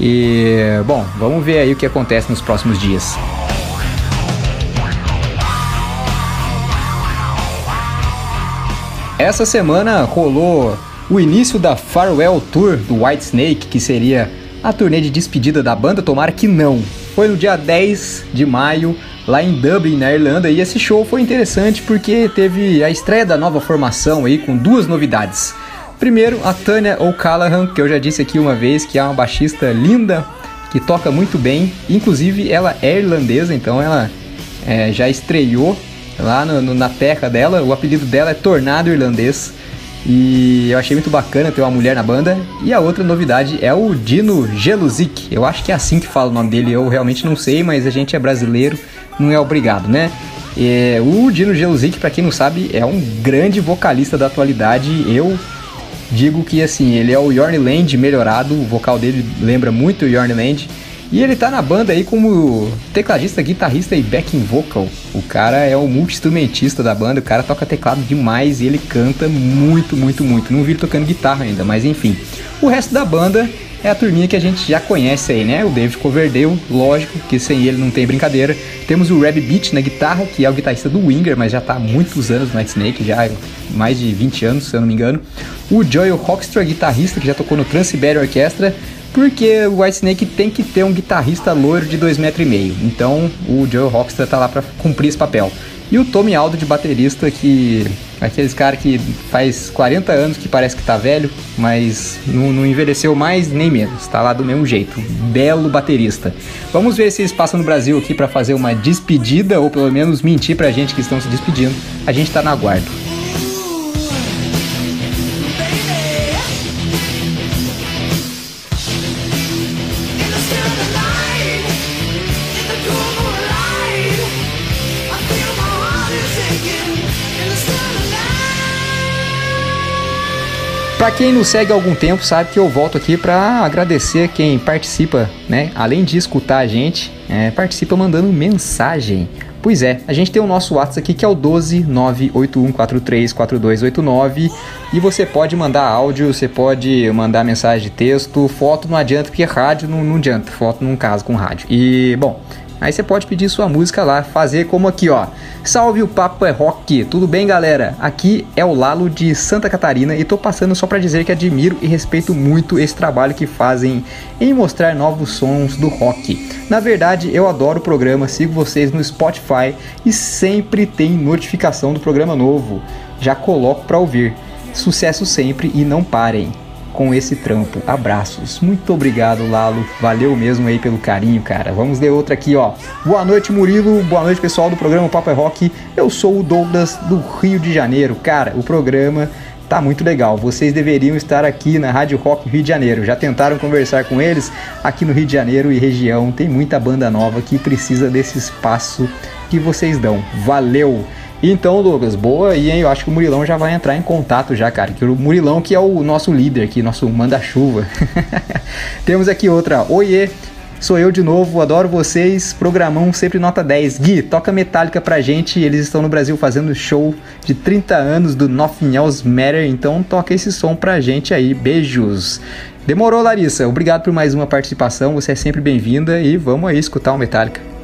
E, bom, vamos ver aí o que acontece nos próximos dias. Essa semana rolou o início da Farewell Tour do Whitesnake, que seria a turnê de despedida da banda, tomara que não. Foi no dia 10 de maio, lá em Dublin, na Irlanda, e esse show foi interessante porque teve a estreia da nova formação aí com duas novidades. Primeiro, a Tanya O'Callaghan, que eu já disse aqui uma vez que é uma baixista linda, que toca muito bem. Inclusive, ela é irlandesa, então ela é, já estreou lá no, no, na terra dela. O apelido dela é Tornado Irlandês. E eu achei muito bacana ter uma mulher na banda. E a outra novidade é o Dino Geluzik. Eu acho que é assim que fala o nome dele. Eu realmente não sei, mas a gente é brasileiro, não é obrigado, né? É, o Dino Geluzik, para quem não sabe, é um grande vocalista da atualidade. Eu digo que assim, ele é o Yorn Land melhorado. O vocal dele lembra muito o Yorn Land. E ele tá na banda aí como tecladista, guitarrista e backing vocal. O cara é o multi-instrumentista da banda, o cara toca teclado demais e ele canta muito, muito, muito. Não vi ele tocando guitarra ainda, mas enfim. O resto da banda é a turminha que a gente já conhece aí, né? O David Coverdale, lógico, que sem ele não tem brincadeira. Temos o Reb Beach na guitarra, que é o guitarrista do Winger, mas já tá há muitos anos no Snake, já mais de 20 anos, se eu não me engano. O Joel Hoekstra, guitarrista, que já tocou no Trans-Siberian Orchestra porque o Whitesnake tem que ter um guitarrista loiro de 2,5 metros. e meio. Então o Joe Rockstar tá lá para cumprir esse papel. E o Tommy Aldo de baterista, que. Aqueles cara que faz 40 anos que parece que tá velho, mas não, não envelheceu mais nem menos. Tá lá do mesmo jeito. Belo baterista. Vamos ver se eles passam no Brasil aqui para fazer uma despedida, ou pelo menos mentir pra gente que estão se despedindo. A gente tá na aguardo. Para quem nos segue há algum tempo, sabe que eu volto aqui para agradecer quem participa, né? Além de escutar a gente, é, participa mandando mensagem. Pois é, a gente tem o nosso WhatsApp aqui que é o 12981434289 e você pode mandar áudio, você pode mandar mensagem de texto, foto não adianta porque rádio não, não adianta, foto não casa com rádio. E bom, Aí você pode pedir sua música lá, fazer como aqui, ó. Salve o Papo é Rock, tudo bem, galera? Aqui é o Lalo de Santa Catarina e tô passando só para dizer que admiro e respeito muito esse trabalho que fazem em mostrar novos sons do rock. Na verdade, eu adoro o programa, sigo vocês no Spotify e sempre tem notificação do programa novo. Já coloco para ouvir. Sucesso sempre e não parem com esse trampo. Abraços. Muito obrigado, Lalo. Valeu mesmo aí pelo carinho, cara. Vamos ler outra aqui, ó. Boa noite, Murilo. Boa noite, pessoal do programa Papo é Rock. Eu sou o Douglas do Rio de Janeiro. Cara, o programa tá muito legal. Vocês deveriam estar aqui na Rádio Rock Rio de Janeiro. Já tentaram conversar com eles aqui no Rio de Janeiro e região. Tem muita banda nova que precisa desse espaço que vocês dão. Valeu! Então, Douglas, boa. E eu acho que o Murilão já vai entrar em contato já, cara. Que o Murilão que é o nosso líder aqui, nosso manda-chuva. Temos aqui outra. Oiê, sou eu de novo, adoro vocês. Programão sempre nota 10. Gui, toca Metallica pra gente. Eles estão no Brasil fazendo show de 30 anos do Nothing Else Matter. Então toca esse som pra gente aí. Beijos. Demorou, Larissa. Obrigado por mais uma participação. Você é sempre bem-vinda e vamos aí escutar o Metallica.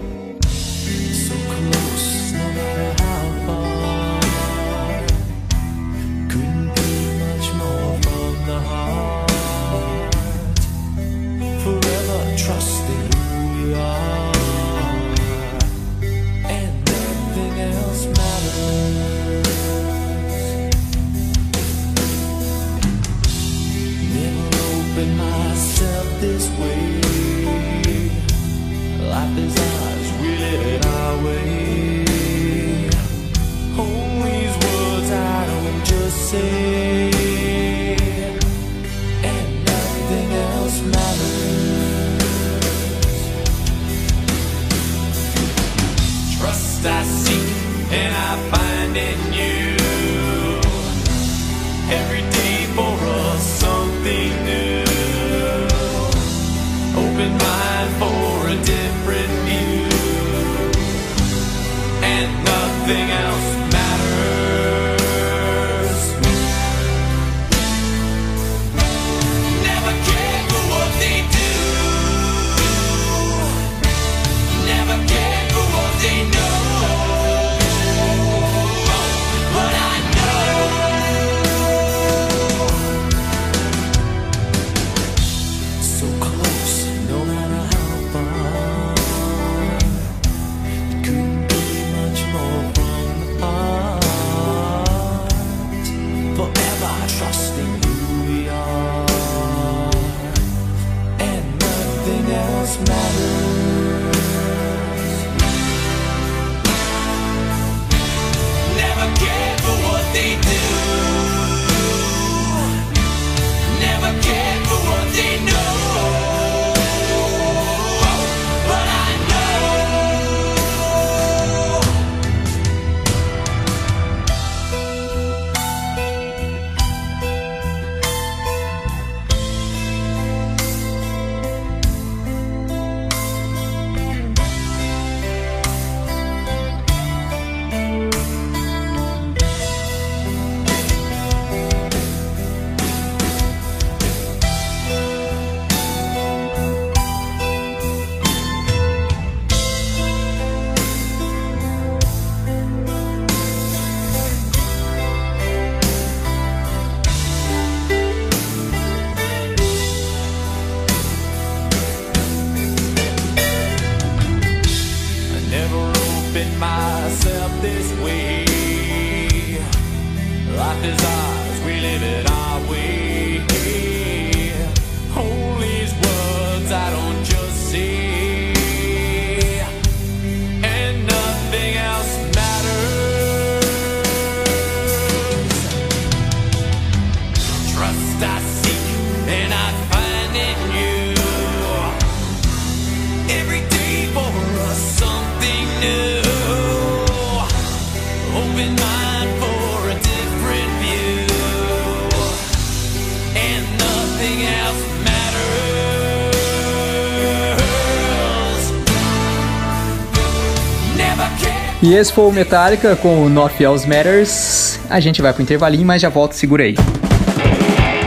E esse foi o Metallica com o North Else Matters. A gente vai pro intervalinho, mas já volto, segura aí.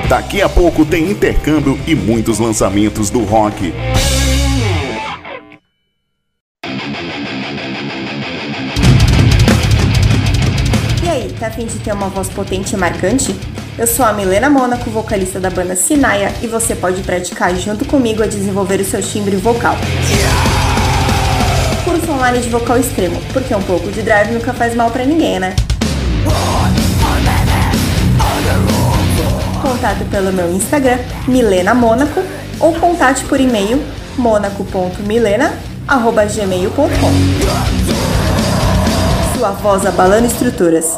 Daqui a pouco tem intercâmbio e muitos lançamentos do rock. E aí, tá afim de ter uma voz potente e marcante? Eu sou a Milena Mônaco, vocalista da banda Sinaia, e você pode praticar junto comigo a desenvolver o seu timbre vocal. Curso online de vocal extremo, porque um pouco de drive nunca faz mal pra ninguém, né? Contato pelo meu Instagram, Milena Mônaco, ou contate por e-mail monaco.milena.gmail.com Sua voz abalando estruturas.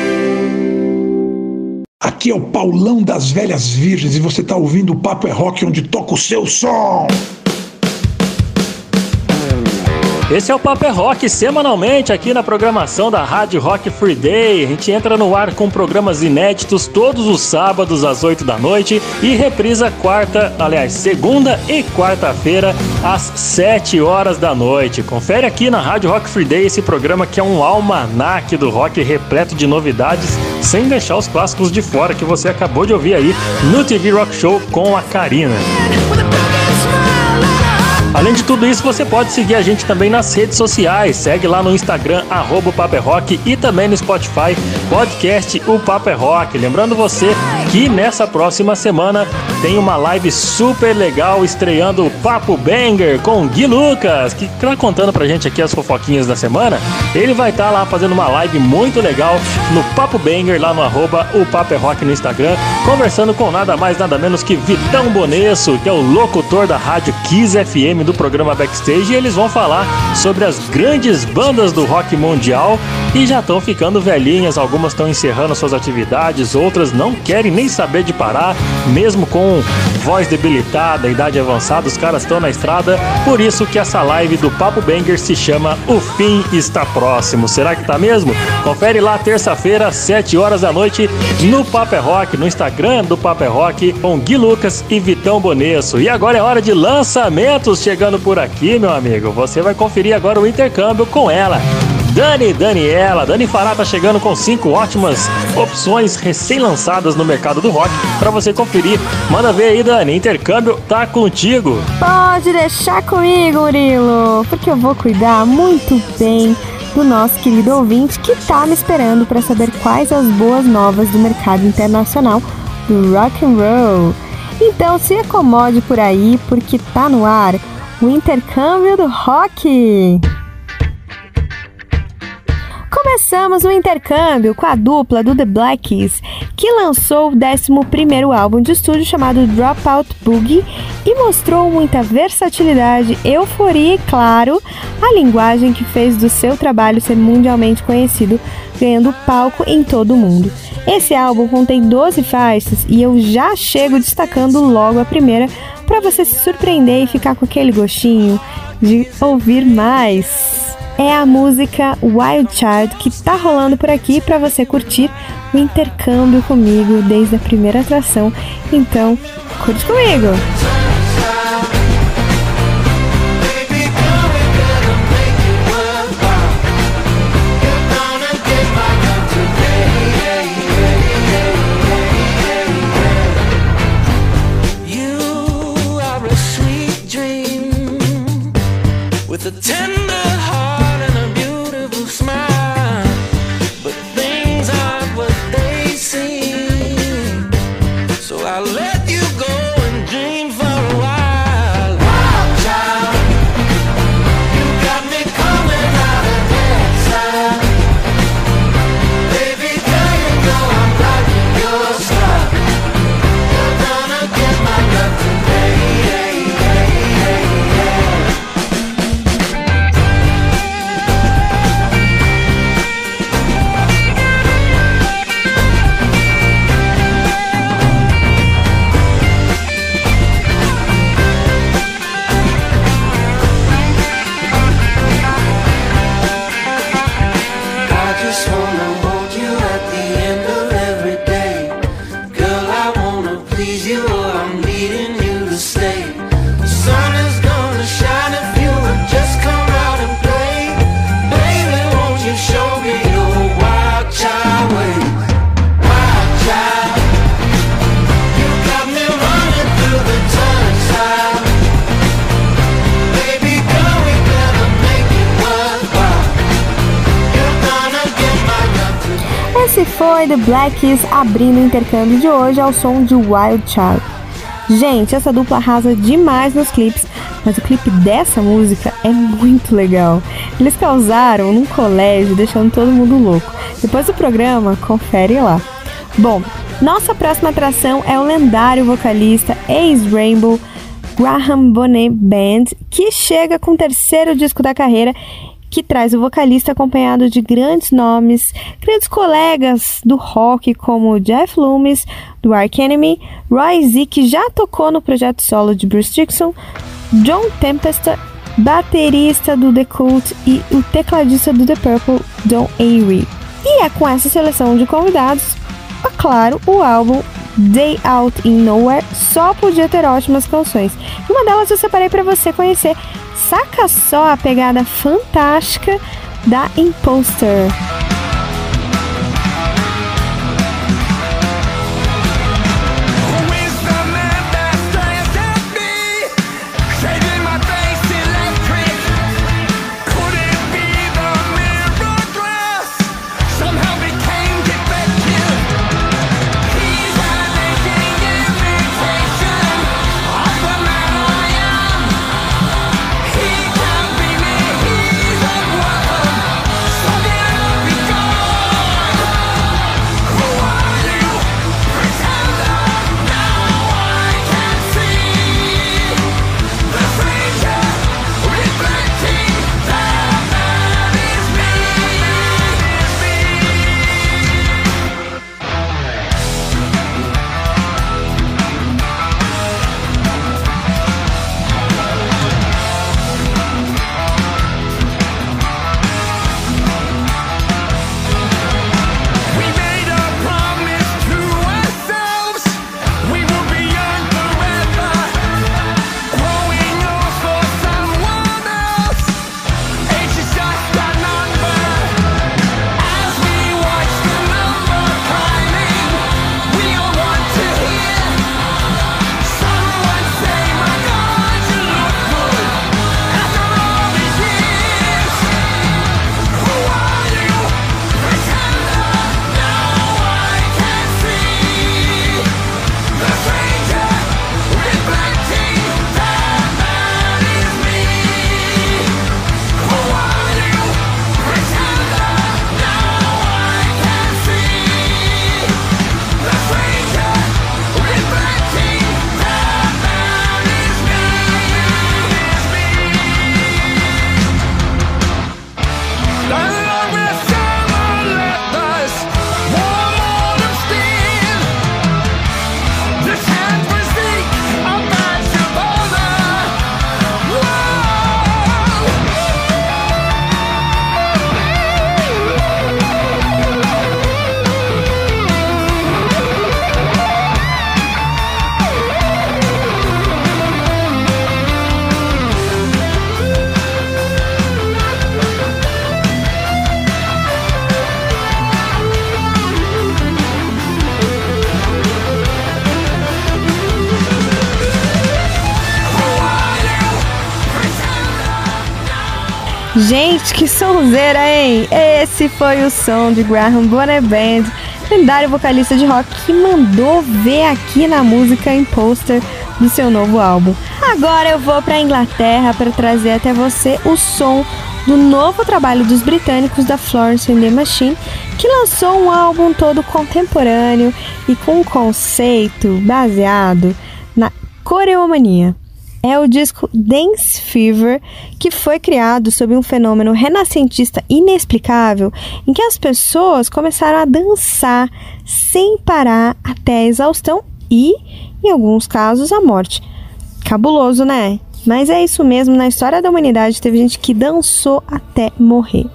Aqui é o Paulão das Velhas Virgens e você tá ouvindo o Papo é Rock onde toca o seu som. Esse é o Papo é Rock semanalmente aqui na programação da Rádio Rock Free Day. A gente entra no ar com programas inéditos todos os sábados às 8 da noite e reprisa quarta, aliás, segunda e quarta-feira às 7 horas da noite. Confere aqui na Rádio Rock Free Day esse programa que é um almanaque do rock repleto de novidades, sem deixar os clássicos de fora que você acabou de ouvir aí no TV Rock Show com a Karina. Além de tudo isso, você pode seguir a gente também nas redes sociais. Segue lá no Instagram, arroba é Rock e também no Spotify, podcast O Papo é Rock. Lembrando você que nessa próxima semana tem uma live super legal estreando o Papo Banger com Gui Lucas, que tá contando pra gente aqui as fofoquinhas da semana. Ele vai estar lá fazendo uma live muito legal no Papo Banger, lá no arroba o é Rock no Instagram, conversando com nada mais, nada menos que Vitão Bonesso, que é o locutor da rádio Kiss FM do programa Backstage, e eles vão falar sobre as grandes bandas do rock mundial e já estão ficando velhinhas, algumas estão encerrando suas atividades, outras não querem nem saber de parar, mesmo com voz debilitada, idade avançada, os caras estão na estrada, por isso que essa live do Papo Banger se chama O Fim Está Próximo. Será que tá mesmo? Confere lá terça-feira, às 7 horas da noite, no Papo é Rock, no Instagram do Papo é Rock, com Gui Lucas e Vitão Bonesso. E agora é hora de lançamentos chegando por aqui, meu amigo. Você vai conferir agora o intercâmbio com ela. Dani Daniela, Dani Fará tá chegando com cinco ótimas opções recém-lançadas no mercado do rock para você conferir. Manda ver aí, Dani, intercâmbio tá contigo. Pode deixar comigo, Murilo, porque eu vou cuidar muito bem do nosso querido ouvinte que tá me esperando para saber quais as boas novas do mercado internacional do rock and roll. Então se acomode por aí porque tá no ar o intercâmbio do rock. Começamos o intercâmbio com a dupla do The Black Keys, que lançou o 11º álbum de estúdio chamado Dropout Boogie e mostrou muita versatilidade, euforia e, claro, a linguagem que fez do seu trabalho ser mundialmente conhecido, ganhando palco em todo o mundo. Esse álbum contém 12 faixas e eu já chego destacando logo a primeira para você se surpreender e ficar com aquele gostinho de ouvir mais é a música Wild Child que tá rolando por aqui para você curtir o intercâmbio comigo desde a primeira atração. Então, curte comigo! Ten foi The Black Keys abrindo o intercâmbio de hoje ao som de Wild Child. Gente, essa dupla arrasa demais nos clipes, mas o clipe dessa música é muito legal. Eles causaram num colégio, deixando todo mundo louco. Depois do programa, confere lá. Bom, nossa próxima atração é o lendário vocalista ex-Rainbow Graham Bonnet Band, que chega com o terceiro disco da carreira que traz o vocalista acompanhado de grandes nomes, grandes colegas do rock como Jeff Loomis, do Ark Enemy, Roy Z, que já tocou no projeto solo de Bruce Dixon, John Tempesta, baterista do The Cult e o tecladista do The Purple, Don Airey. E é com essa seleção de convidados, é claro, o álbum Day Out in Nowhere só podia ter ótimas canções. Uma delas eu separei para você conhecer. Saca só a pegada fantástica da Imposter. Gente, que sonzeira, hein? Esse foi o som de Graham Bonnet Band, lendário vocalista de rock que mandou ver aqui na música em pôster do seu novo álbum. Agora eu vou para Inglaterra para trazer até você o som do novo trabalho dos britânicos da Florence and the Machine, que lançou um álbum todo contemporâneo e com um conceito baseado na coreomania é o disco Dance Fever, que foi criado sob um fenômeno renascentista inexplicável, em que as pessoas começaram a dançar sem parar até a exaustão e, em alguns casos, a morte. Cabuloso, né? Mas é isso mesmo, na história da humanidade teve gente que dançou até morrer.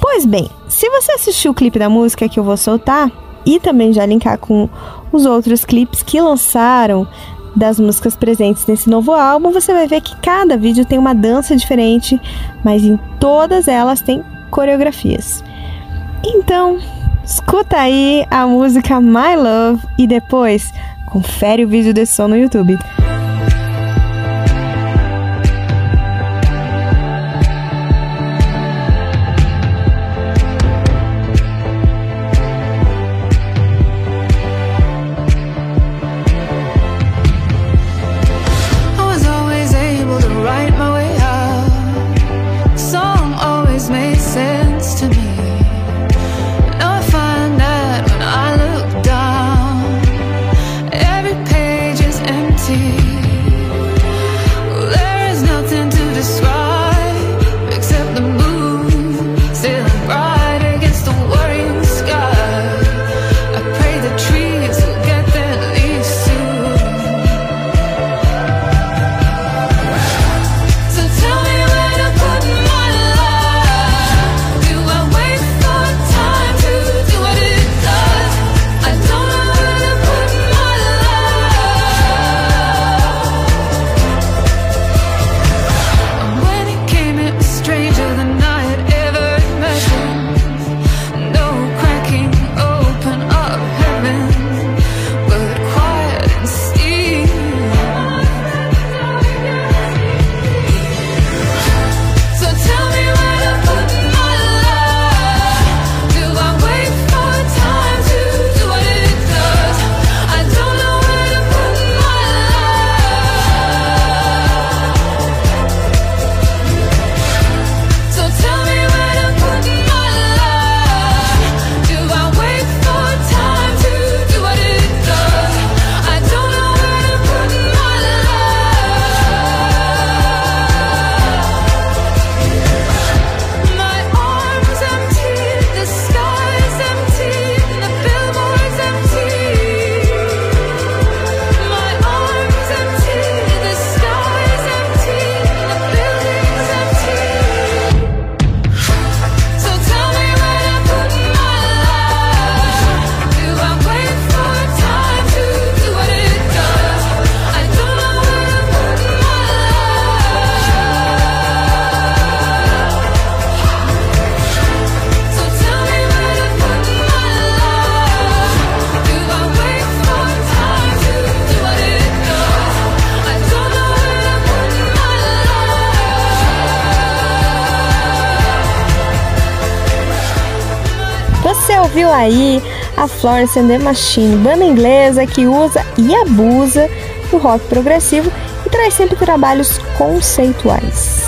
Pois bem, se você assistiu o clipe da música que eu vou soltar e também já linkar com os outros clipes que lançaram das músicas presentes nesse novo álbum, você vai ver que cada vídeo tem uma dança diferente, mas em todas elas tem coreografias. Então, escuta aí a música My Love e depois confere o vídeo desse som no YouTube. A Florence and the Machine, banda inglesa que usa e abusa do rock progressivo e traz sempre trabalhos conceituais.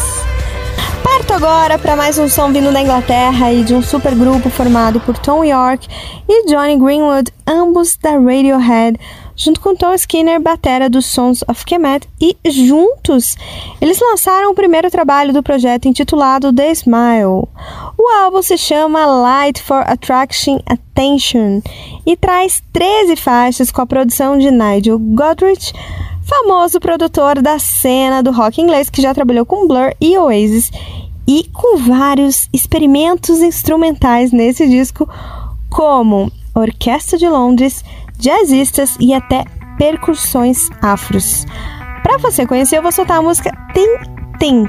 Parto agora para mais um som vindo da Inglaterra e de um supergrupo formado por Tom York e Johnny Greenwood, ambos da Radiohead, junto com Tom Skinner, batera dos Sons of Kemet, e juntos eles lançaram o primeiro trabalho do projeto intitulado The Smile. O álbum se chama Light for Attraction Attention e traz 13 faixas com a produção de Nigel Godrich, famoso produtor da cena do rock inglês que já trabalhou com Blur e Oasis, e com vários experimentos instrumentais nesse disco, como Orquestra de Londres, jazzistas e até percussões afros. Para você conhecer, eu vou soltar a música Tim Tim,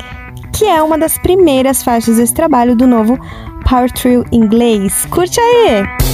que é uma das primeiras faixas desse trabalho do novo Power Trio inglês. Curte aí!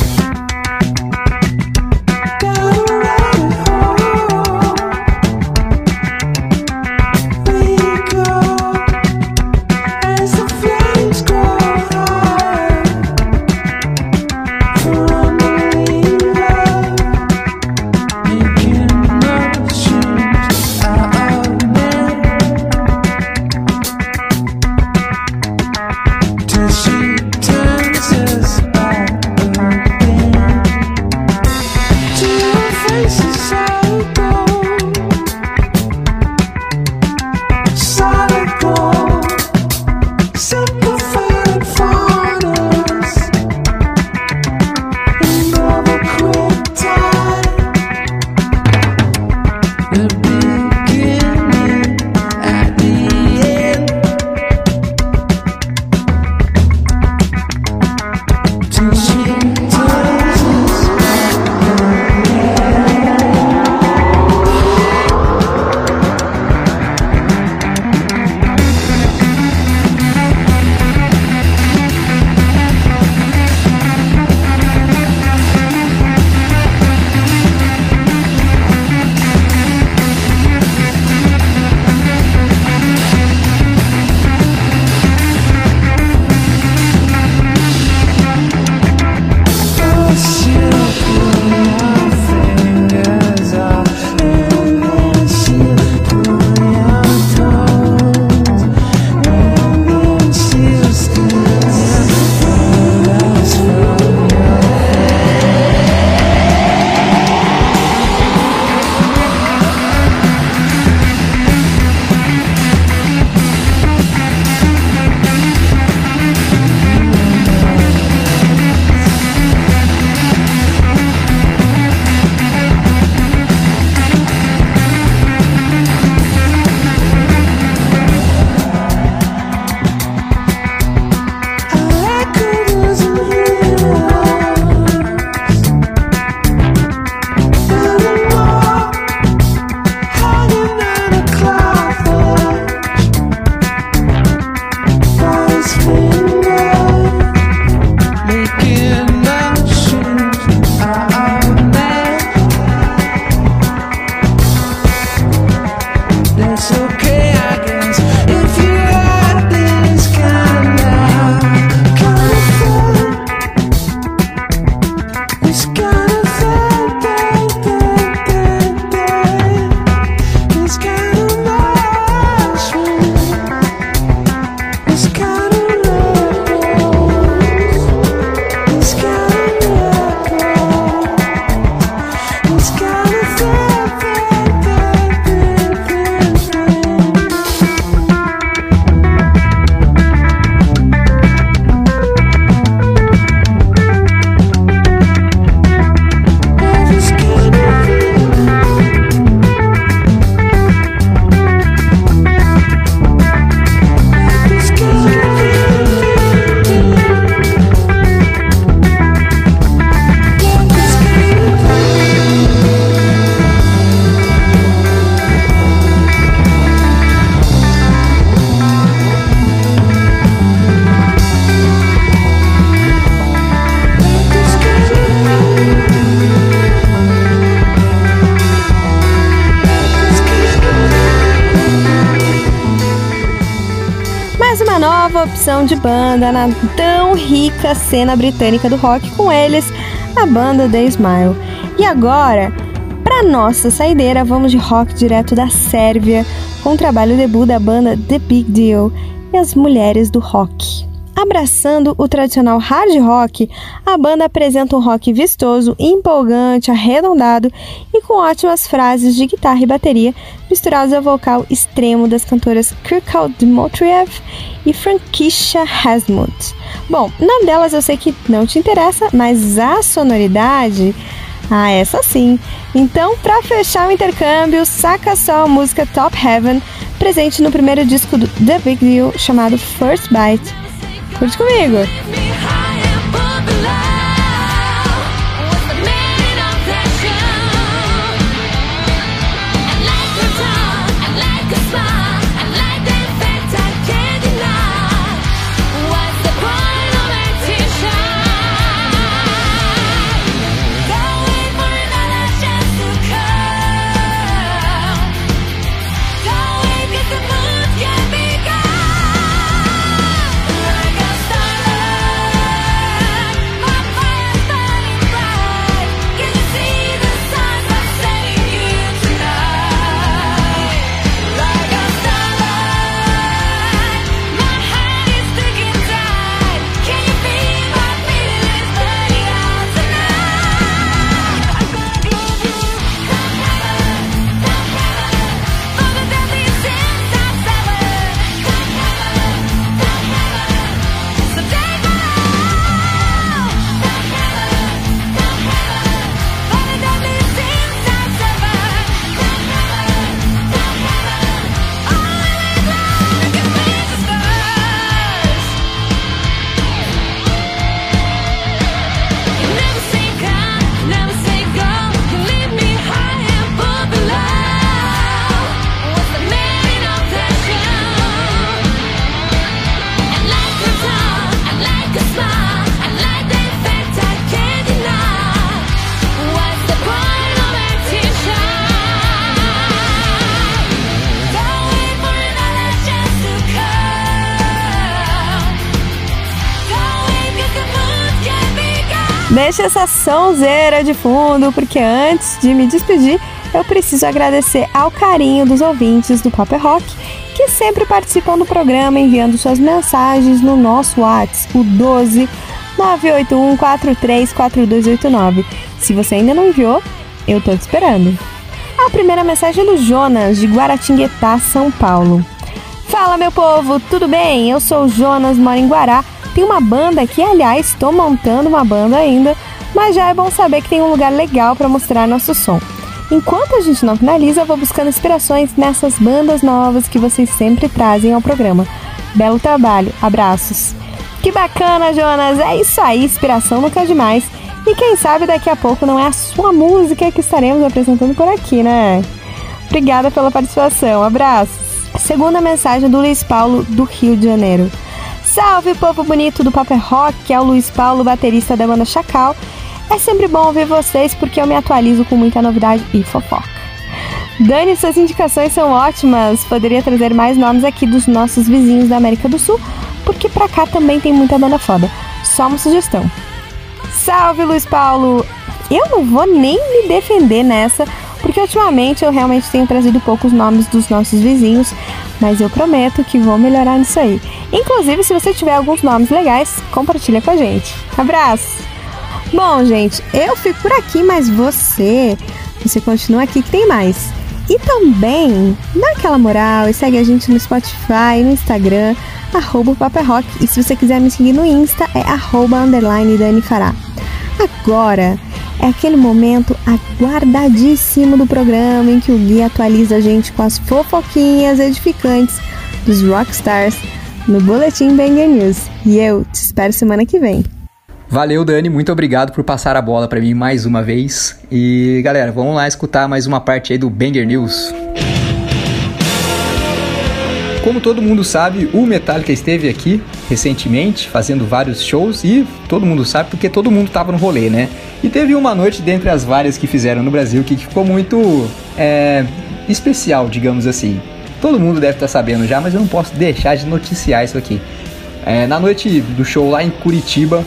Yeah. I guess. De banda na tão rica cena britânica do rock com eles, a banda The Smile. E agora, para nossa saideira, vamos de rock direto da Sérvia, com o trabalho debut da banda The Big Deal e as mulheres do rock. Abraçando o tradicional hard rock, a banda apresenta um rock vistoso, empolgante, arredondado e com ótimas frases de guitarra e bateria, misturados ao vocal extremo das cantoras Kirkal Dmitriev e Frankisha Hasmut. Bom, o nome delas eu sei que não te interessa, mas a sonoridade. Ah, essa sim! Então, para fechar o intercâmbio, saca só a música Top Heaven, presente no primeiro disco do The Big Deal, chamado First Bite Curte comigo! Deixa essa sonzeira de fundo, porque antes de me despedir, eu preciso agradecer ao carinho dos ouvintes do Paper Rock, que sempre participam do programa enviando suas mensagens no nosso WhatsApp, o 12 981 434289. Se você ainda não enviou, eu tô te esperando. A primeira mensagem é do Jonas, de Guaratinguetá, São Paulo. Fala, meu povo, tudo bem? Eu sou o Jonas, moro em Guará tem uma banda que, aliás, estou montando uma banda ainda, mas já é bom saber que tem um lugar legal para mostrar nosso som. Enquanto a gente não finaliza, eu vou buscando inspirações nessas bandas novas que vocês sempre trazem ao programa. Belo trabalho, abraços. Que bacana, Jonas! É isso aí, inspiração nunca é demais. E quem sabe daqui a pouco não é a sua música que estaremos apresentando por aqui, né? Obrigada pela participação, abraços. Segunda mensagem do Luiz Paulo, do Rio de Janeiro. Salve, povo bonito do Paper Rock, é o Luiz Paulo, baterista da banda Chacal. É sempre bom ouvir vocês porque eu me atualizo com muita novidade e fofoca. Dani, suas indicações são ótimas. Poderia trazer mais nomes aqui dos nossos vizinhos da América do Sul, porque pra cá também tem muita banda foda. Só uma sugestão. Salve, Luiz Paulo! Eu não vou nem me defender nessa, porque ultimamente eu realmente tenho trazido poucos nomes dos nossos vizinhos, mas eu prometo que vou melhorar nisso aí. Inclusive, se você tiver alguns nomes legais, compartilha com a gente. Abraço! Bom, gente, eu fico por aqui, mas você, você continua aqui que tem mais. E também dá aquela moral e segue a gente no Spotify, no Instagram, arroba Rock. E se você quiser me seguir no Insta, é arroba underline Dani Fará. Agora é aquele momento aguardadíssimo do programa em que o Gui atualiza a gente com as fofoquinhas edificantes dos rockstars no Boletim Banger News. E eu te espero semana que vem. Valeu, Dani, muito obrigado por passar a bola para mim mais uma vez. E galera, vamos lá escutar mais uma parte aí do Banger News. Como todo mundo sabe, o Metallica esteve aqui recentemente fazendo vários shows e todo mundo sabe porque todo mundo estava no rolê, né? E teve uma noite dentre as várias que fizeram no Brasil que ficou muito é, especial, digamos assim. Todo mundo deve estar tá sabendo já, mas eu não posso deixar de noticiar isso aqui. É, na noite do show lá em Curitiba,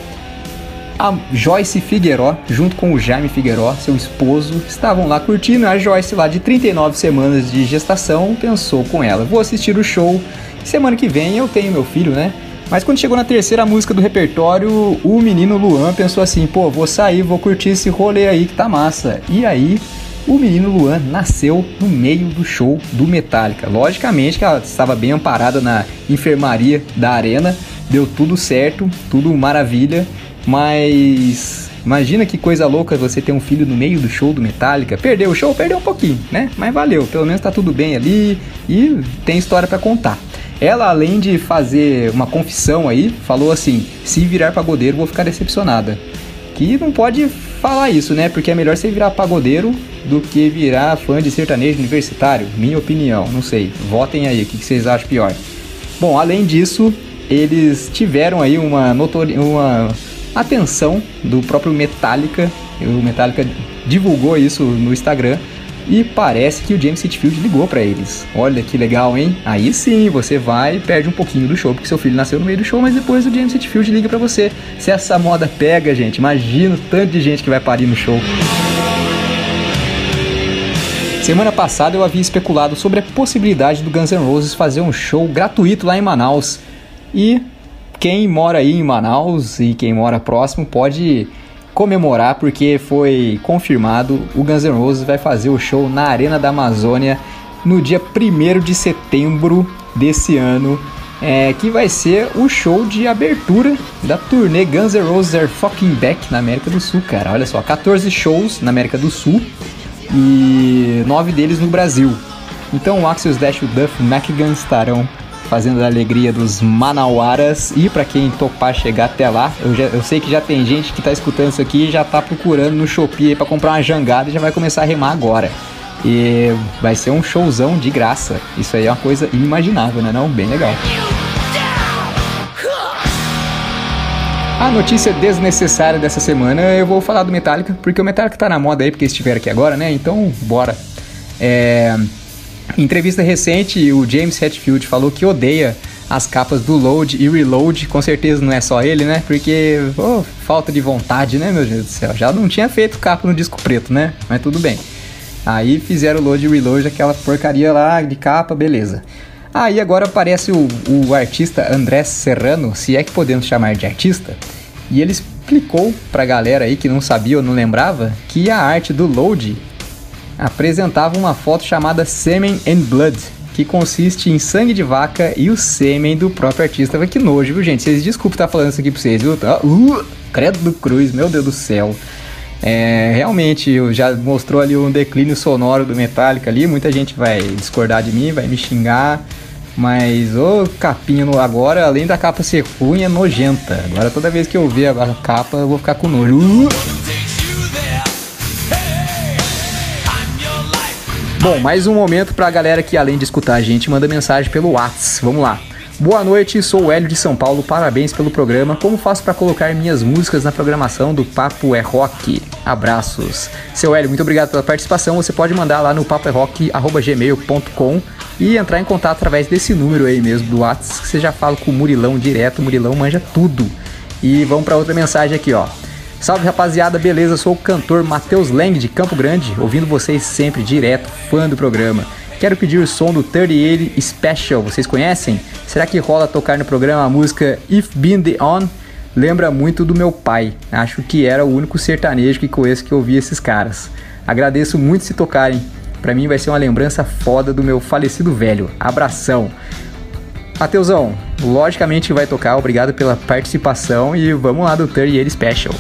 a Joyce Figueiró, junto com o Jaime Figueiró, seu esposo, estavam lá curtindo. A Joyce, lá de 39 semanas de gestação, pensou com ela: vou assistir o show. Semana que vem eu tenho meu filho, né? Mas quando chegou na terceira música do repertório, o menino Luan pensou assim: pô, vou sair, vou curtir esse rolê aí que tá massa. E aí, o menino Luan nasceu no meio do show do Metallica. Logicamente que ela estava bem amparada na enfermaria da arena, deu tudo certo, tudo maravilha. Mas imagina que coisa louca você ter um filho no meio do show do Metallica. Perdeu o show, perdeu um pouquinho, né? Mas valeu, pelo menos tá tudo bem ali e tem história para contar. Ela, além de fazer uma confissão aí, falou assim: se virar pagodeiro, vou ficar decepcionada. Que não pode falar isso, né? Porque é melhor você virar pagodeiro do que virar fã de sertanejo universitário. Minha opinião, não sei. Votem aí, o que vocês acham pior. Bom, além disso, eles tiveram aí uma, notori uma atenção do próprio Metallica. O Metallica divulgou isso no Instagram. E parece que o James Hetfield ligou para eles. Olha que legal, hein? Aí sim, você vai e perde um pouquinho do show, porque seu filho nasceu no meio do show, mas depois o James Hetfield liga para você. Se essa moda pega, gente, imagina o tanto de gente que vai parir no show. Semana passada eu havia especulado sobre a possibilidade do Guns N' Roses fazer um show gratuito lá em Manaus. E quem mora aí em Manaus e quem mora próximo pode comemorar porque foi confirmado o Guns N' Roses vai fazer o show na Arena da Amazônia no dia 1 de setembro desse ano, é, que vai ser o show de abertura da turnê Guns N' Roses Are Fucking Back na América do Sul, cara. Olha só, 14 shows na América do Sul e 9 deles no Brasil. Então o Axel Dash e o Duff McGann estarão fazendo a alegria dos manauaras. E para quem topar chegar até lá, eu, já, eu sei que já tem gente que tá escutando isso aqui e já tá procurando no Shopee para comprar uma jangada e já vai começar a remar agora. E vai ser um showzão de graça. Isso aí é uma coisa inimaginável, né? Não, bem legal. A notícia desnecessária dessa semana eu vou falar do Metallica, porque o Metallica tá na moda aí, porque estiver aqui agora, né? Então, bora. É, em entrevista recente, o James Hetfield falou que odeia as capas do Load e Reload. Com certeza não é só ele, né? Porque, oh, falta de vontade, né, meu Deus do céu? Já não tinha feito capa no disco preto, né? Mas tudo bem. Aí fizeram o Load e Reload, aquela porcaria lá de capa, beleza. Aí agora aparece o, o artista André Serrano, se é que podemos chamar de artista, e ele explicou pra galera aí que não sabia ou não lembrava que a arte do Load apresentava uma foto chamada Semen and Blood, que consiste em sangue de vaca e o sêmen do próprio artista. Que nojo, viu, gente? Vocês desculpem estar falando isso aqui pra vocês, viu? Uh, credo do cruz, meu Deus do céu. É, realmente, já mostrou ali um declínio sonoro do Metallica ali. Muita gente vai discordar de mim, vai me xingar. Mas o capinha agora, além da capa ser ruim, é nojenta. Agora toda vez que eu ver a capa, eu vou ficar com nojo. Uh! Bom, mais um momento pra galera que além de escutar a gente, manda mensagem pelo Whats. Vamos lá. Boa noite, sou o Hélio de São Paulo, parabéns pelo programa. Como faço para colocar minhas músicas na programação do Papo é Rock? Abraços. Seu Hélio, muito obrigado pela participação. Você pode mandar lá no papoerock.gmail.com e entrar em contato através desse número aí mesmo do WhatsApp, que você já fala com o Murilão direto, o Murilão manja tudo. E vamos para outra mensagem aqui, ó. Salve rapaziada, beleza? Sou o cantor Matheus Lang de Campo Grande, ouvindo vocês sempre direto, fã do programa. Quero pedir o som do 38 Special, vocês conhecem? Será que rola tocar no programa a música If Been The On? Lembra muito do meu pai, acho que era o único sertanejo que conheço que ouvia esses caras. Agradeço muito se tocarem, pra mim vai ser uma lembrança foda do meu falecido velho. Abração! Mateusão, logicamente vai tocar, obrigado pela participação e vamos lá do 38 Special.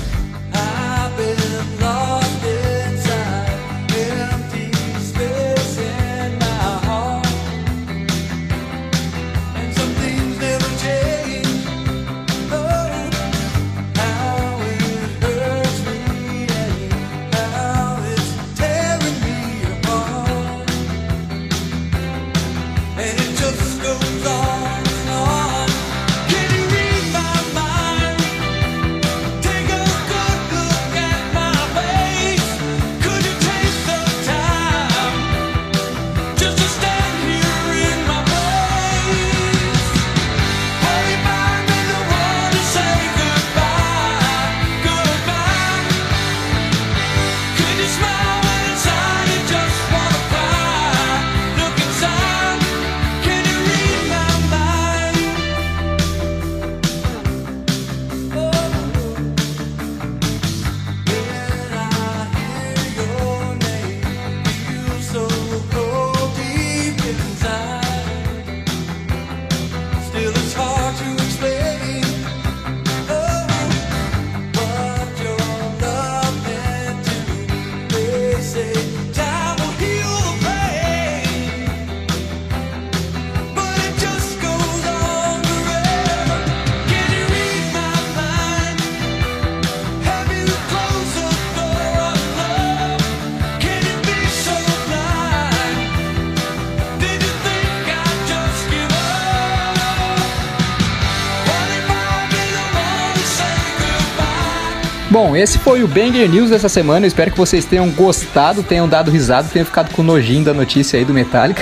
Bom, esse foi o Banger News dessa semana. Eu espero que vocês tenham gostado, tenham dado risada, tenham ficado com nojinho da notícia aí do Metallica.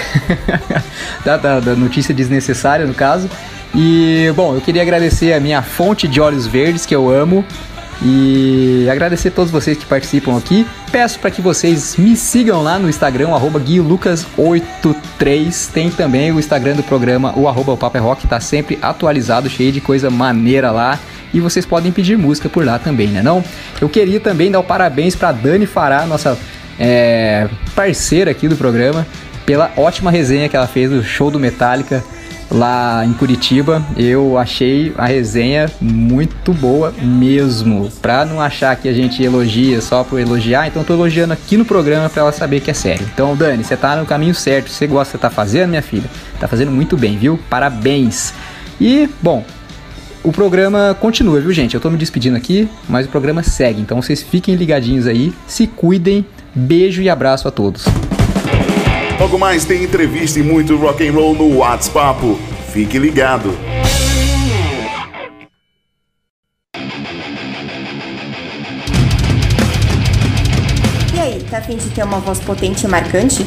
da, da, da notícia desnecessária, no caso. E, bom, eu queria agradecer a minha fonte de olhos verdes, que eu amo. E agradecer a todos vocês que participam aqui. Peço para que vocês me sigam lá no Instagram, guiolucas83. Tem também o Instagram do programa, o arroba o é Rock, tá sempre atualizado, cheio de coisa maneira lá. E vocês podem pedir música por lá também, né não? Eu queria também dar o parabéns para Dani Fará, nossa é, parceira aqui do programa, pela ótima resenha que ela fez do show do Metallica lá em Curitiba. Eu achei a resenha muito boa mesmo. Pra não achar que a gente elogia só por elogiar, então tô elogiando aqui no programa para ela saber que é sério. Então, Dani, você tá no caminho certo. Você gosta que você tá fazendo, minha filha? Tá fazendo muito bem, viu? Parabéns. E, bom, o programa continua, viu, gente? Eu tô me despedindo aqui, mas o programa segue. Então vocês fiquem ligadinhos aí, se cuidem. Beijo e abraço a todos. Logo mais tem entrevista e muito rock and roll no WhatsApp. Fique ligado. E aí, tá afim de ter uma voz potente e marcante?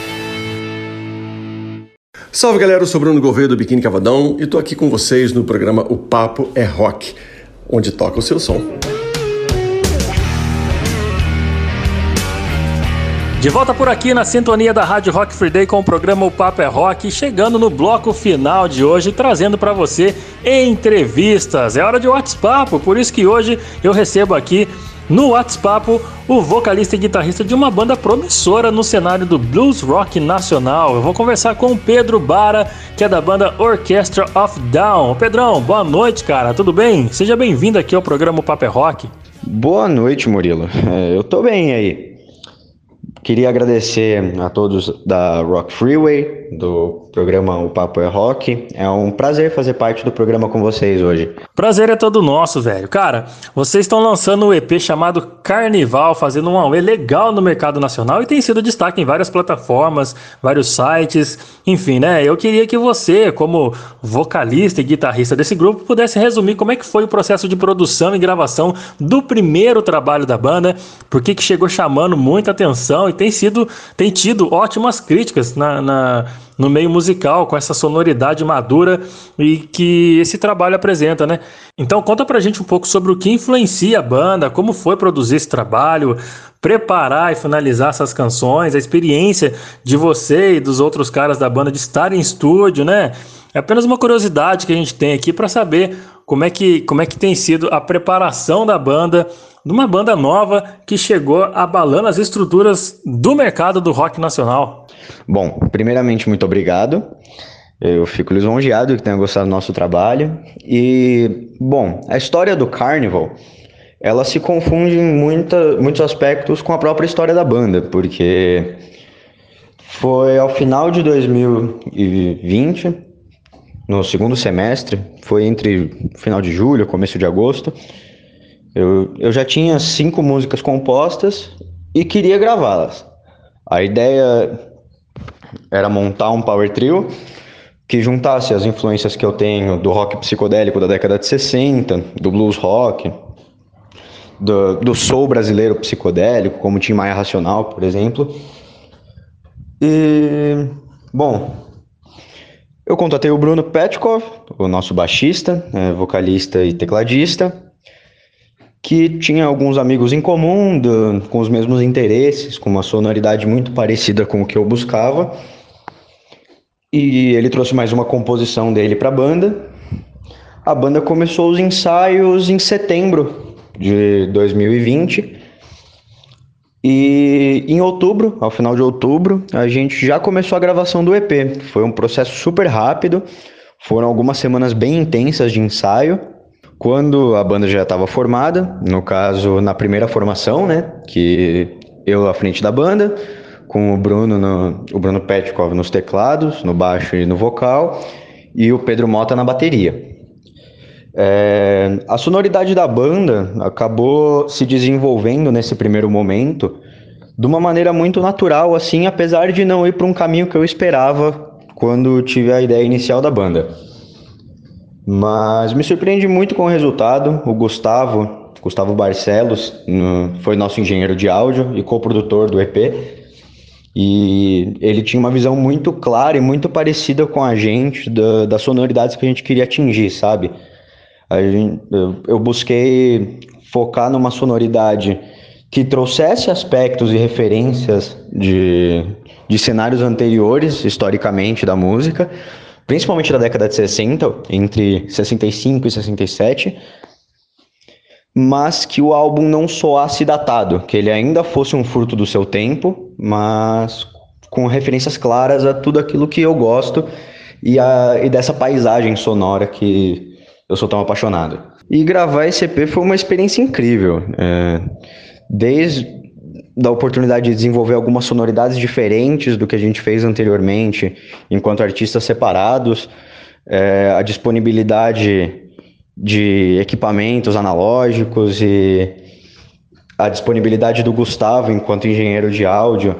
Salve galera, eu sou Bruno Gouveia do Biquíni Cavadão e tô aqui com vocês no programa O Papo é Rock, onde toca o seu som. De volta por aqui na sintonia da Rádio Rock Free Day com o programa O Papo é Rock, chegando no bloco final de hoje, trazendo para você entrevistas. É hora de WhatsApp, por isso que hoje eu recebo aqui no WhatsApp o vocalista e guitarrista de uma banda promissora no cenário do blues rock nacional. Eu vou conversar com o Pedro Bara, que é da banda Orchestra of Down. Pedrão, boa noite, cara. Tudo bem? Seja bem-vindo aqui ao programa Papo é Rock. Boa noite, Murilo. É, eu tô bem aí. Queria agradecer a todos da Rock Freeway, do programa O Papo é Rock. É um prazer fazer parte do programa com vocês hoje. Prazer é todo nosso, velho. Cara, vocês estão lançando um EP chamado Carnival, fazendo um AUE legal no mercado nacional e tem sido destaque em várias plataformas, vários sites, enfim, né? Eu queria que você, como vocalista e guitarrista desse grupo, pudesse resumir como é que foi o processo de produção e gravação do primeiro trabalho da banda, por que chegou chamando muita atenção e tem sido, tem tido ótimas críticas na, na no meio musical, com essa sonoridade madura e que esse trabalho apresenta, né? Então conta pra gente um pouco sobre o que influencia a banda, como foi produzir esse trabalho, preparar e finalizar essas canções, a experiência de você e dos outros caras da banda de estar em estúdio, né? É apenas uma curiosidade que a gente tem aqui para saber como é que como é que tem sido a preparação da banda de uma banda nova que chegou abalando as estruturas do mercado do rock nacional. Bom, primeiramente, muito obrigado. Eu fico lisonjeado que tenha gostado do nosso trabalho. E, bom, a história do Carnival, ela se confunde em muita, muitos aspectos com a própria história da banda, porque foi ao final de 2020, no segundo semestre, foi entre final de julho, começo de agosto, eu, eu já tinha cinco músicas compostas e queria gravá-las. A ideia era montar um power trio que juntasse as influências que eu tenho do rock psicodélico da década de 60, do blues rock, do, do soul brasileiro psicodélico, como Tim Maia Racional, por exemplo. E, bom, eu contatei o Bruno Petkov, o nosso baixista, é, vocalista e tecladista, que tinha alguns amigos em comum, do, com os mesmos interesses, com uma sonoridade muito parecida com o que eu buscava. E ele trouxe mais uma composição dele para a banda. A banda começou os ensaios em setembro de 2020. E em outubro, ao final de outubro, a gente já começou a gravação do EP. Foi um processo super rápido, foram algumas semanas bem intensas de ensaio. Quando a banda já estava formada, no caso, na primeira formação, né? Que eu à frente da banda, com o Bruno, no, o Bruno Petkov nos teclados, no baixo e no vocal, e o Pedro Mota na bateria. É, a sonoridade da banda acabou se desenvolvendo nesse primeiro momento de uma maneira muito natural, assim, apesar de não ir para um caminho que eu esperava quando tive a ideia inicial da banda. Mas me surpreende muito com o resultado. O Gustavo, Gustavo Barcelos, foi nosso engenheiro de áudio e coprodutor do EP. E ele tinha uma visão muito clara e muito parecida com a gente da, das sonoridades que a gente queria atingir, sabe? Gente, eu, eu busquei focar numa sonoridade que trouxesse aspectos e referências de, de cenários anteriores, historicamente, da música, principalmente da década de 60, entre 65 e 67, mas que o álbum não soasse datado, que ele ainda fosse um fruto do seu tempo, mas com referências claras a tudo aquilo que eu gosto e, a, e dessa paisagem sonora que eu sou tão apaixonado. E gravar esse EP foi uma experiência incrível. É, desde da oportunidade de desenvolver algumas sonoridades diferentes do que a gente fez anteriormente, enquanto artistas separados, é, a disponibilidade de equipamentos analógicos e a disponibilidade do Gustavo enquanto engenheiro de áudio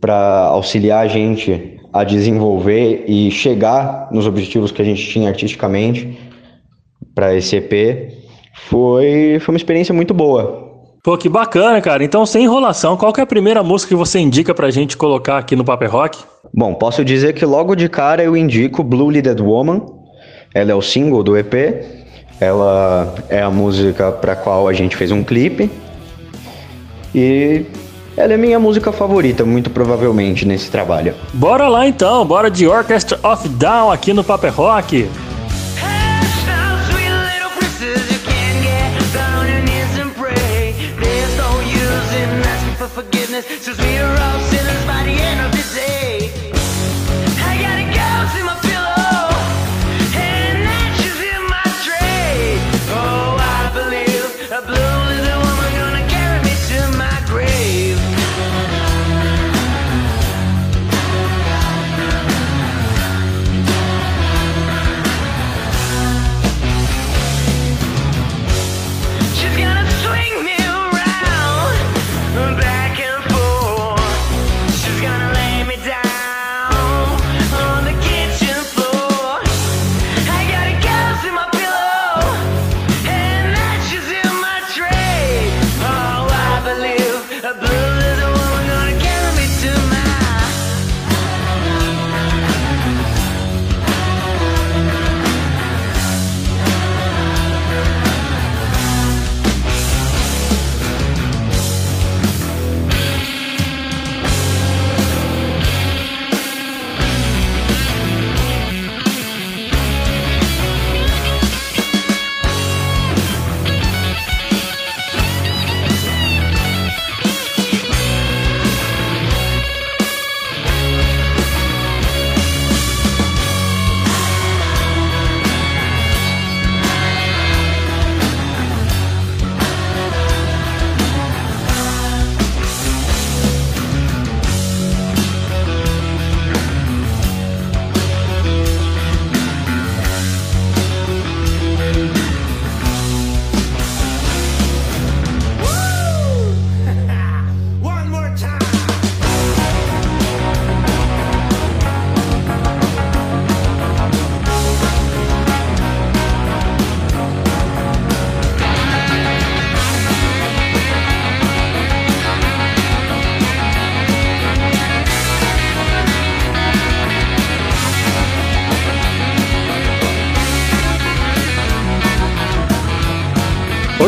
para auxiliar a gente a desenvolver e chegar nos objetivos que a gente tinha artisticamente para esse EP foi, foi uma experiência muito boa. Pô, que bacana, cara. Então, sem enrolação, qual que é a primeira música que você indica pra gente colocar aqui no Paper Rock? Bom, posso dizer que logo de cara eu indico Blue Lidded Woman. Ela é o single do EP. Ela é a música para qual a gente fez um clipe. E ela é minha música favorita, muito provavelmente, nesse trabalho. Bora lá então, bora de Orchestra of Down aqui no Paper Rock.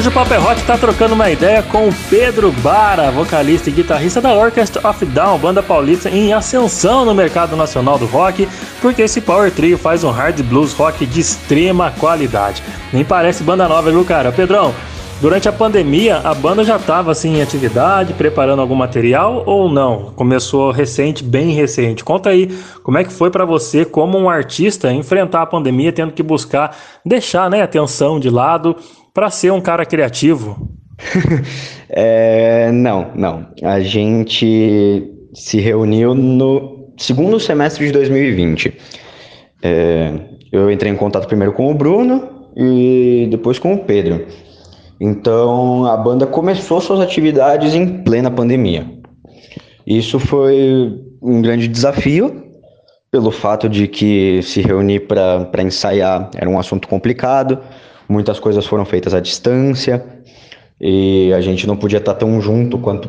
Hoje o Paper Rock está trocando uma ideia com o Pedro Bara, vocalista e guitarrista da Orchestra of Down, banda paulista em ascensão no mercado nacional do rock, porque esse Power Trio faz um hard blues rock de extrema qualidade. Nem parece banda nova, viu, cara? Pedrão, Durante a pandemia, a banda já estava assim em atividade, preparando algum material ou não? Começou recente, bem recente. Conta aí, como é que foi para você como um artista enfrentar a pandemia tendo que buscar deixar, né, a atenção de lado para ser um cara criativo? é, não, não. A gente se reuniu no segundo semestre de 2020. É, eu entrei em contato primeiro com o Bruno e depois com o Pedro. Então a banda começou suas atividades em plena pandemia. Isso foi um grande desafio, pelo fato de que se reunir para ensaiar era um assunto complicado, muitas coisas foram feitas à distância e a gente não podia estar tão junto quanto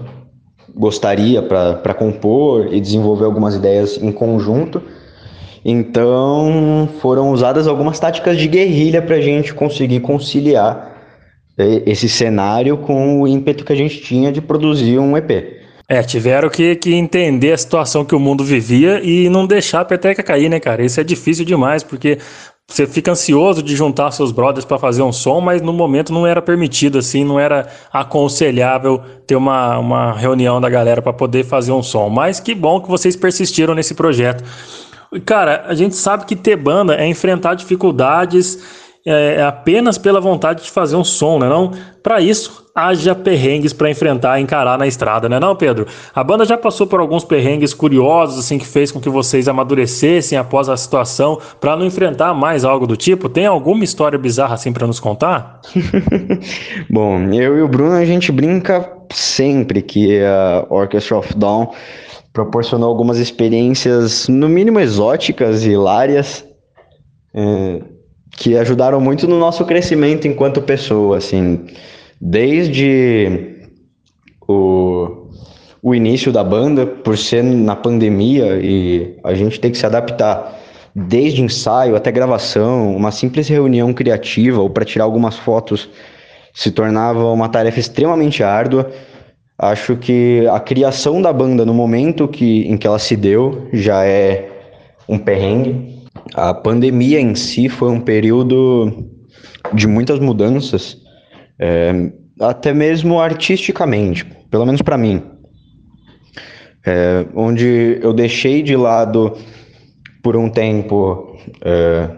gostaria para compor e desenvolver algumas ideias em conjunto. Então foram usadas algumas táticas de guerrilha para a gente conseguir conciliar esse cenário com o ímpeto que a gente tinha de produzir um EP. É, tiveram que, que entender a situação que o mundo vivia e não deixar a peteca cair, né, cara? Isso é difícil demais, porque você fica ansioso de juntar seus brothers para fazer um som, mas no momento não era permitido, assim, não era aconselhável ter uma, uma reunião da galera para poder fazer um som. Mas que bom que vocês persistiram nesse projeto. Cara, a gente sabe que ter banda é enfrentar dificuldades é, é, apenas pela vontade de fazer um som, né não? Para isso, haja perrengues para enfrentar e encarar na estrada, né não, Pedro? A banda já passou por alguns perrengues curiosos, assim, que fez com que vocês amadurecessem após a situação para não enfrentar mais algo do tipo? Tem alguma história bizarra assim para nos contar? Bom, eu e o Bruno, a gente brinca sempre que a Orchestra of Dawn proporcionou algumas experiências, no mínimo exóticas e hilárias. É que ajudaram muito no nosso crescimento enquanto pessoa, assim, desde o, o início da banda, por ser na pandemia e a gente tem que se adaptar desde ensaio até gravação, uma simples reunião criativa ou para tirar algumas fotos se tornava uma tarefa extremamente árdua. Acho que a criação da banda no momento que, em que ela se deu já é um perrengue. A pandemia em si foi um período de muitas mudanças, é, até mesmo artisticamente, pelo menos para mim, é, onde eu deixei de lado por um tempo é,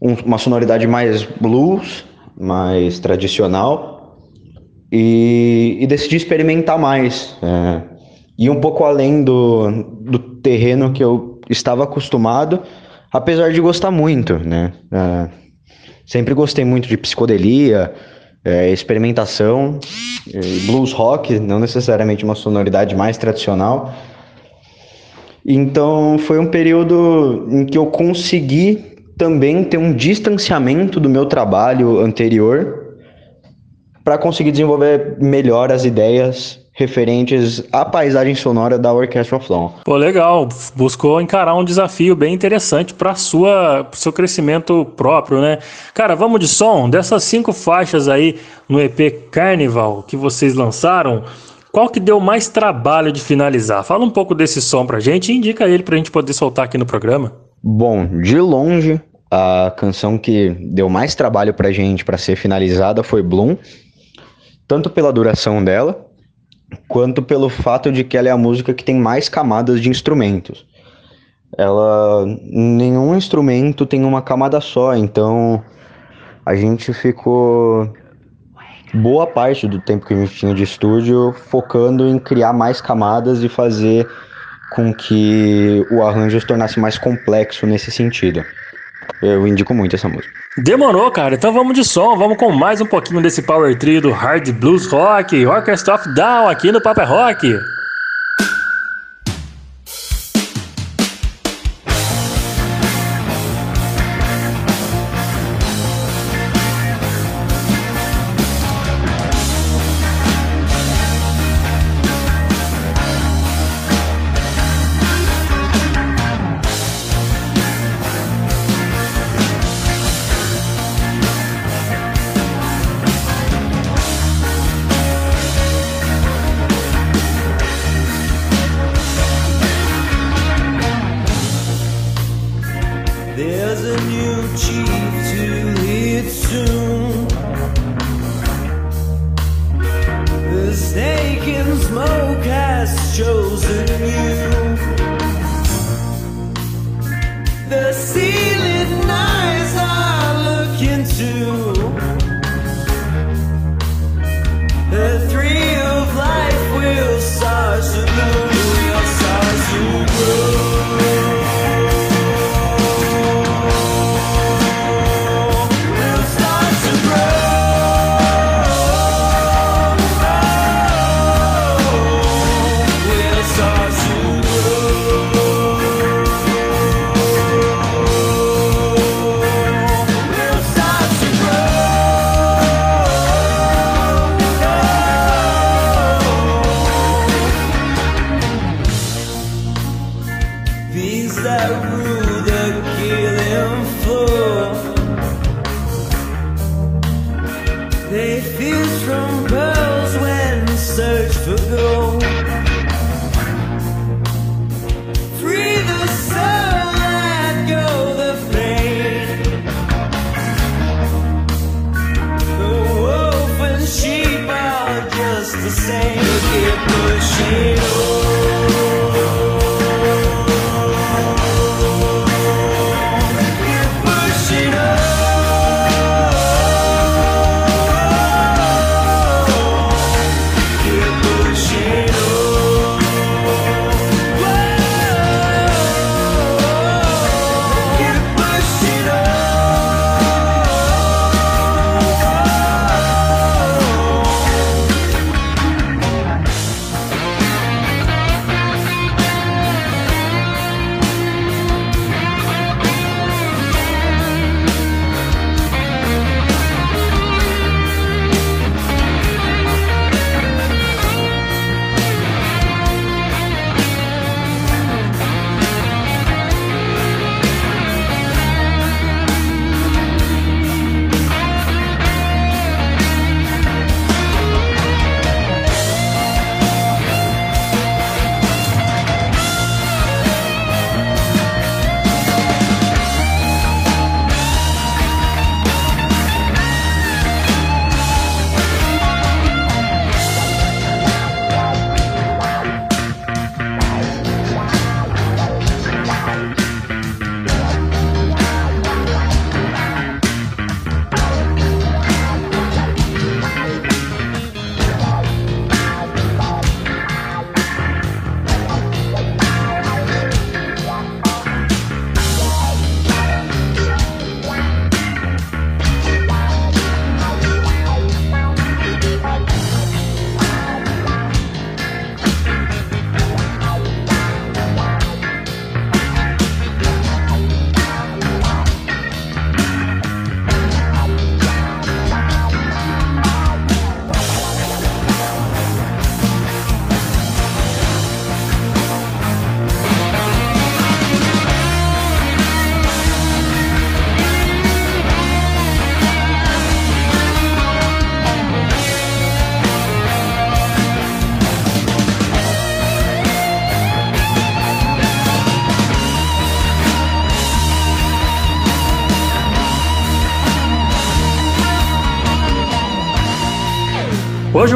um, uma sonoridade mais blues, mais tradicional, e, e decidi experimentar mais, é, ir um pouco além do, do terreno que eu estava acostumado apesar de gostar muito, né? Uh, sempre gostei muito de psicodelia, é, experimentação, blues rock, não necessariamente uma sonoridade mais tradicional. Então foi um período em que eu consegui também ter um distanciamento do meu trabalho anterior para conseguir desenvolver melhor as ideias referentes à paisagem sonora da Orchestra of Dawn. Pô, legal. Buscou encarar um desafio bem interessante para sua seu crescimento próprio, né? Cara, vamos de som. Dessas cinco faixas aí no EP Carnival que vocês lançaram, qual que deu mais trabalho de finalizar? Fala um pouco desse som pra gente e indica ele pra gente poder soltar aqui no programa. Bom, de longe, a canção que deu mais trabalho pra gente para ser finalizada foi Bloom, tanto pela duração dela, quanto pelo fato de que ela é a música que tem mais camadas de instrumentos. Ela nenhum instrumento tem uma camada só, então a gente ficou boa parte do tempo que a gente tinha de estúdio focando em criar mais camadas e fazer com que o arranjo se tornasse mais complexo nesse sentido. Eu indico muito essa música. Demorou, cara. Então vamos de som, vamos com mais um pouquinho desse power trio do hard blues rock, Orchestra of Down aqui no Papa Rock.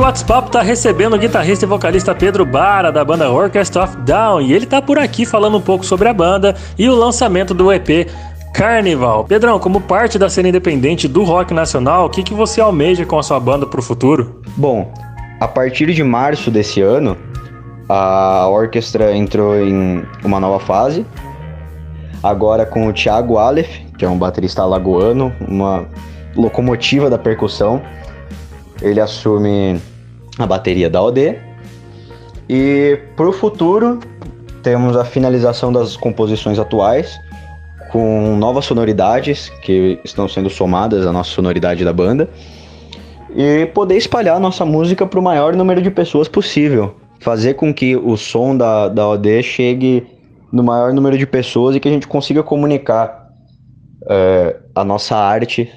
O WhatsApp está recebendo o guitarrista e vocalista Pedro Bara, da banda Orchestra of Down, e ele tá por aqui falando um pouco sobre a banda e o lançamento do EP Carnival. Pedrão, como parte da cena independente do rock nacional, o que, que você almeja com a sua banda para o futuro? Bom, a partir de março desse ano, a orquestra entrou em uma nova fase. Agora com o Thiago Aleph, que é um baterista alagoano, uma locomotiva da percussão. Ele assume a bateria da OD. E para o futuro, temos a finalização das composições atuais, com novas sonoridades que estão sendo somadas à nossa sonoridade da banda. E poder espalhar nossa música para o maior número de pessoas possível. Fazer com que o som da, da OD chegue no maior número de pessoas e que a gente consiga comunicar é, a nossa arte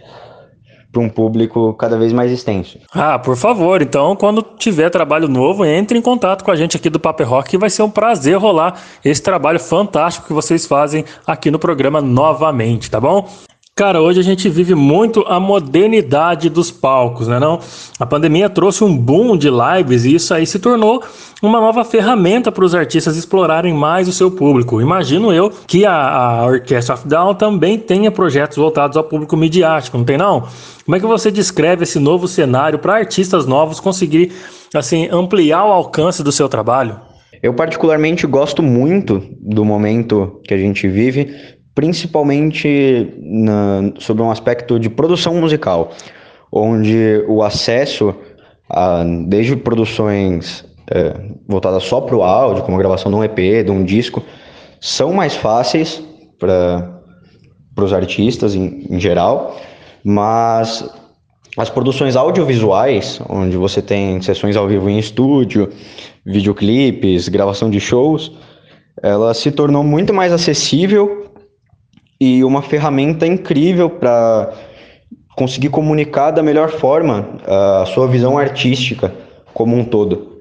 para um público cada vez mais extenso. Ah, por favor, então quando tiver trabalho novo, entre em contato com a gente aqui do Paper Rock, que vai ser um prazer rolar esse trabalho fantástico que vocês fazem aqui no programa novamente, tá bom? Cara, hoje a gente vive muito a modernidade dos palcos, né não? A pandemia trouxe um boom de lives e isso aí se tornou uma nova ferramenta para os artistas explorarem mais o seu público. Imagino eu que a, a Orchestra of Down também tenha projetos voltados ao público midiático, não tem não? Como é que você descreve esse novo cenário para artistas novos conseguir assim ampliar o alcance do seu trabalho? Eu particularmente gosto muito do momento que a gente vive, principalmente na, sobre um aspecto de produção musical, onde o acesso a, desde produções é, voltadas só para o áudio, como a gravação de um EP, de um disco, são mais fáceis para os artistas em, em geral, mas as produções audiovisuais, onde você tem sessões ao vivo em estúdio, videoclipes, gravação de shows, ela se tornou muito mais acessível e uma ferramenta incrível para conseguir comunicar da melhor forma a sua visão artística como um todo.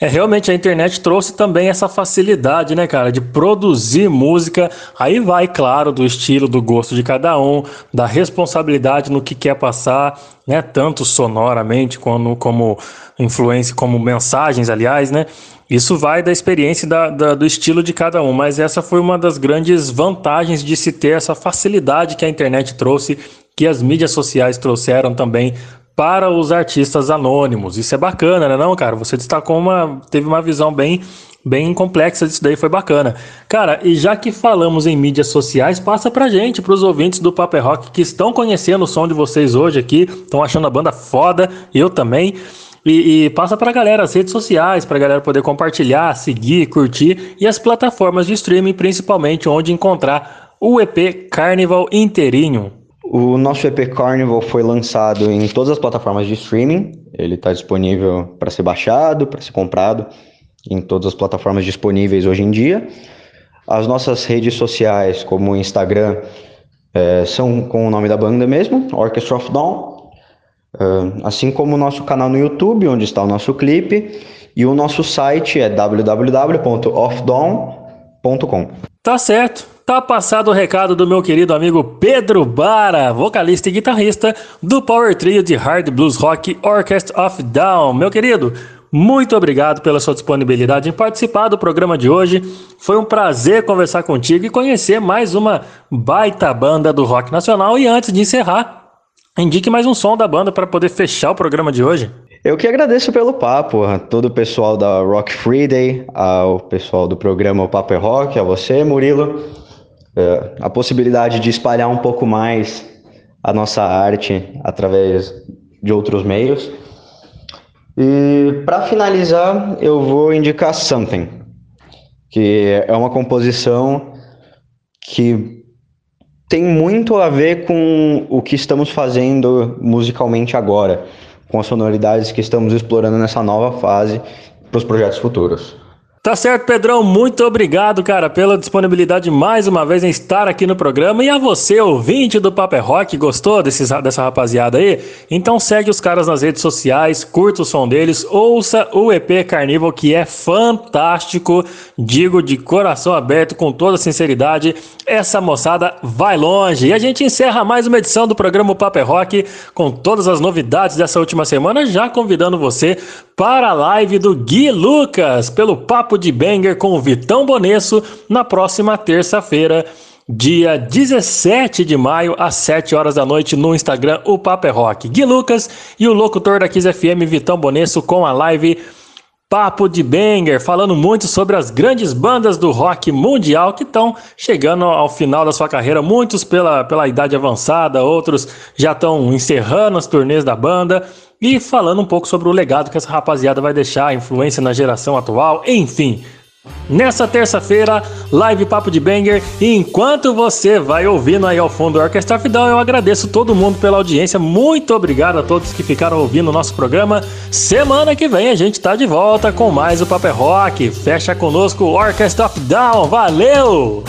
É, realmente a internet trouxe também essa facilidade, né, cara, de produzir música. Aí vai, claro, do estilo, do gosto de cada um, da responsabilidade no que quer passar, né, tanto sonoramente como, como influência, como mensagens, aliás, né. Isso vai da experiência da, da, do estilo de cada um, mas essa foi uma das grandes vantagens de se ter essa facilidade que a internet trouxe, que as mídias sociais trouxeram também para os artistas anônimos. Isso é bacana, né, não, cara? Você destacou uma, teve uma visão bem bem complexa disso daí, foi bacana. Cara, e já que falamos em mídias sociais, passa pra gente, pros ouvintes do Paper Rock que estão conhecendo o som de vocês hoje aqui, estão achando a banda foda, eu também. E, e, passa pra galera as redes sociais, pra galera poder compartilhar, seguir, curtir e as plataformas de streaming, principalmente onde encontrar o EP Carnival inteirinho. O nosso EP Carnival foi lançado em todas as plataformas de streaming. Ele está disponível para ser baixado, para ser comprado em todas as plataformas disponíveis hoje em dia. As nossas redes sociais, como o Instagram, é, são com o nome da banda mesmo, Orchestra of Dawn. É, assim como o nosso canal no YouTube, onde está o nosso clipe. E o nosso site é www.offdawn.com. Tá certo. Tá passado o recado do meu querido amigo Pedro Bara, vocalista e guitarrista do Power Trio de Hard Blues Rock Orchestra of Down. Meu querido, muito obrigado pela sua disponibilidade em participar do programa de hoje. Foi um prazer conversar contigo e conhecer mais uma baita banda do rock nacional. E antes de encerrar, indique mais um som da banda para poder fechar o programa de hoje. Eu que agradeço pelo papo, a todo o pessoal da Rock Friday, ao pessoal do programa O Papo é Rock, a você, Murilo é, a possibilidade de espalhar um pouco mais a nossa arte através de outros meios. E para finalizar, eu vou indicar Something, que é uma composição que tem muito a ver com o que estamos fazendo musicalmente agora, com as sonoridades que estamos explorando nessa nova fase para os projetos futuros. Tá certo, Pedrão. Muito obrigado, cara, pela disponibilidade mais uma vez em estar aqui no programa. E a você, ouvinte do Paper Rock, gostou desses, dessa rapaziada aí? Então segue os caras nas redes sociais, curta o som deles, ouça o EP Carnival, que é fantástico. Digo de coração aberto, com toda sinceridade, essa moçada vai longe. E a gente encerra mais uma edição do programa Paper Rock com todas as novidades dessa última semana, já convidando você para a live do Gui Lucas pelo Papo de Banger com o Vitão Bonesso na próxima terça-feira, dia 17 de maio, às 7 horas da noite, no Instagram, o Papo é Rock. Gui Lucas e o locutor da Kiss FM, Vitão Bonesso, com a live Papo de Banger, falando muito sobre as grandes bandas do rock mundial que estão chegando ao final da sua carreira, muitos pela, pela idade avançada, outros já estão encerrando as turnês da banda e falando um pouco sobre o legado que essa rapaziada vai deixar, a influência na geração atual, enfim. Nessa terça-feira, live Papo de Banger. E enquanto você vai ouvindo aí ao fundo a Orquestra Fidel, eu agradeço todo mundo pela audiência. Muito obrigado a todos que ficaram ouvindo o nosso programa. Semana que vem a gente tá de volta com mais o Paper é Rock. Fecha conosco o Orchestra of Down. Valeu!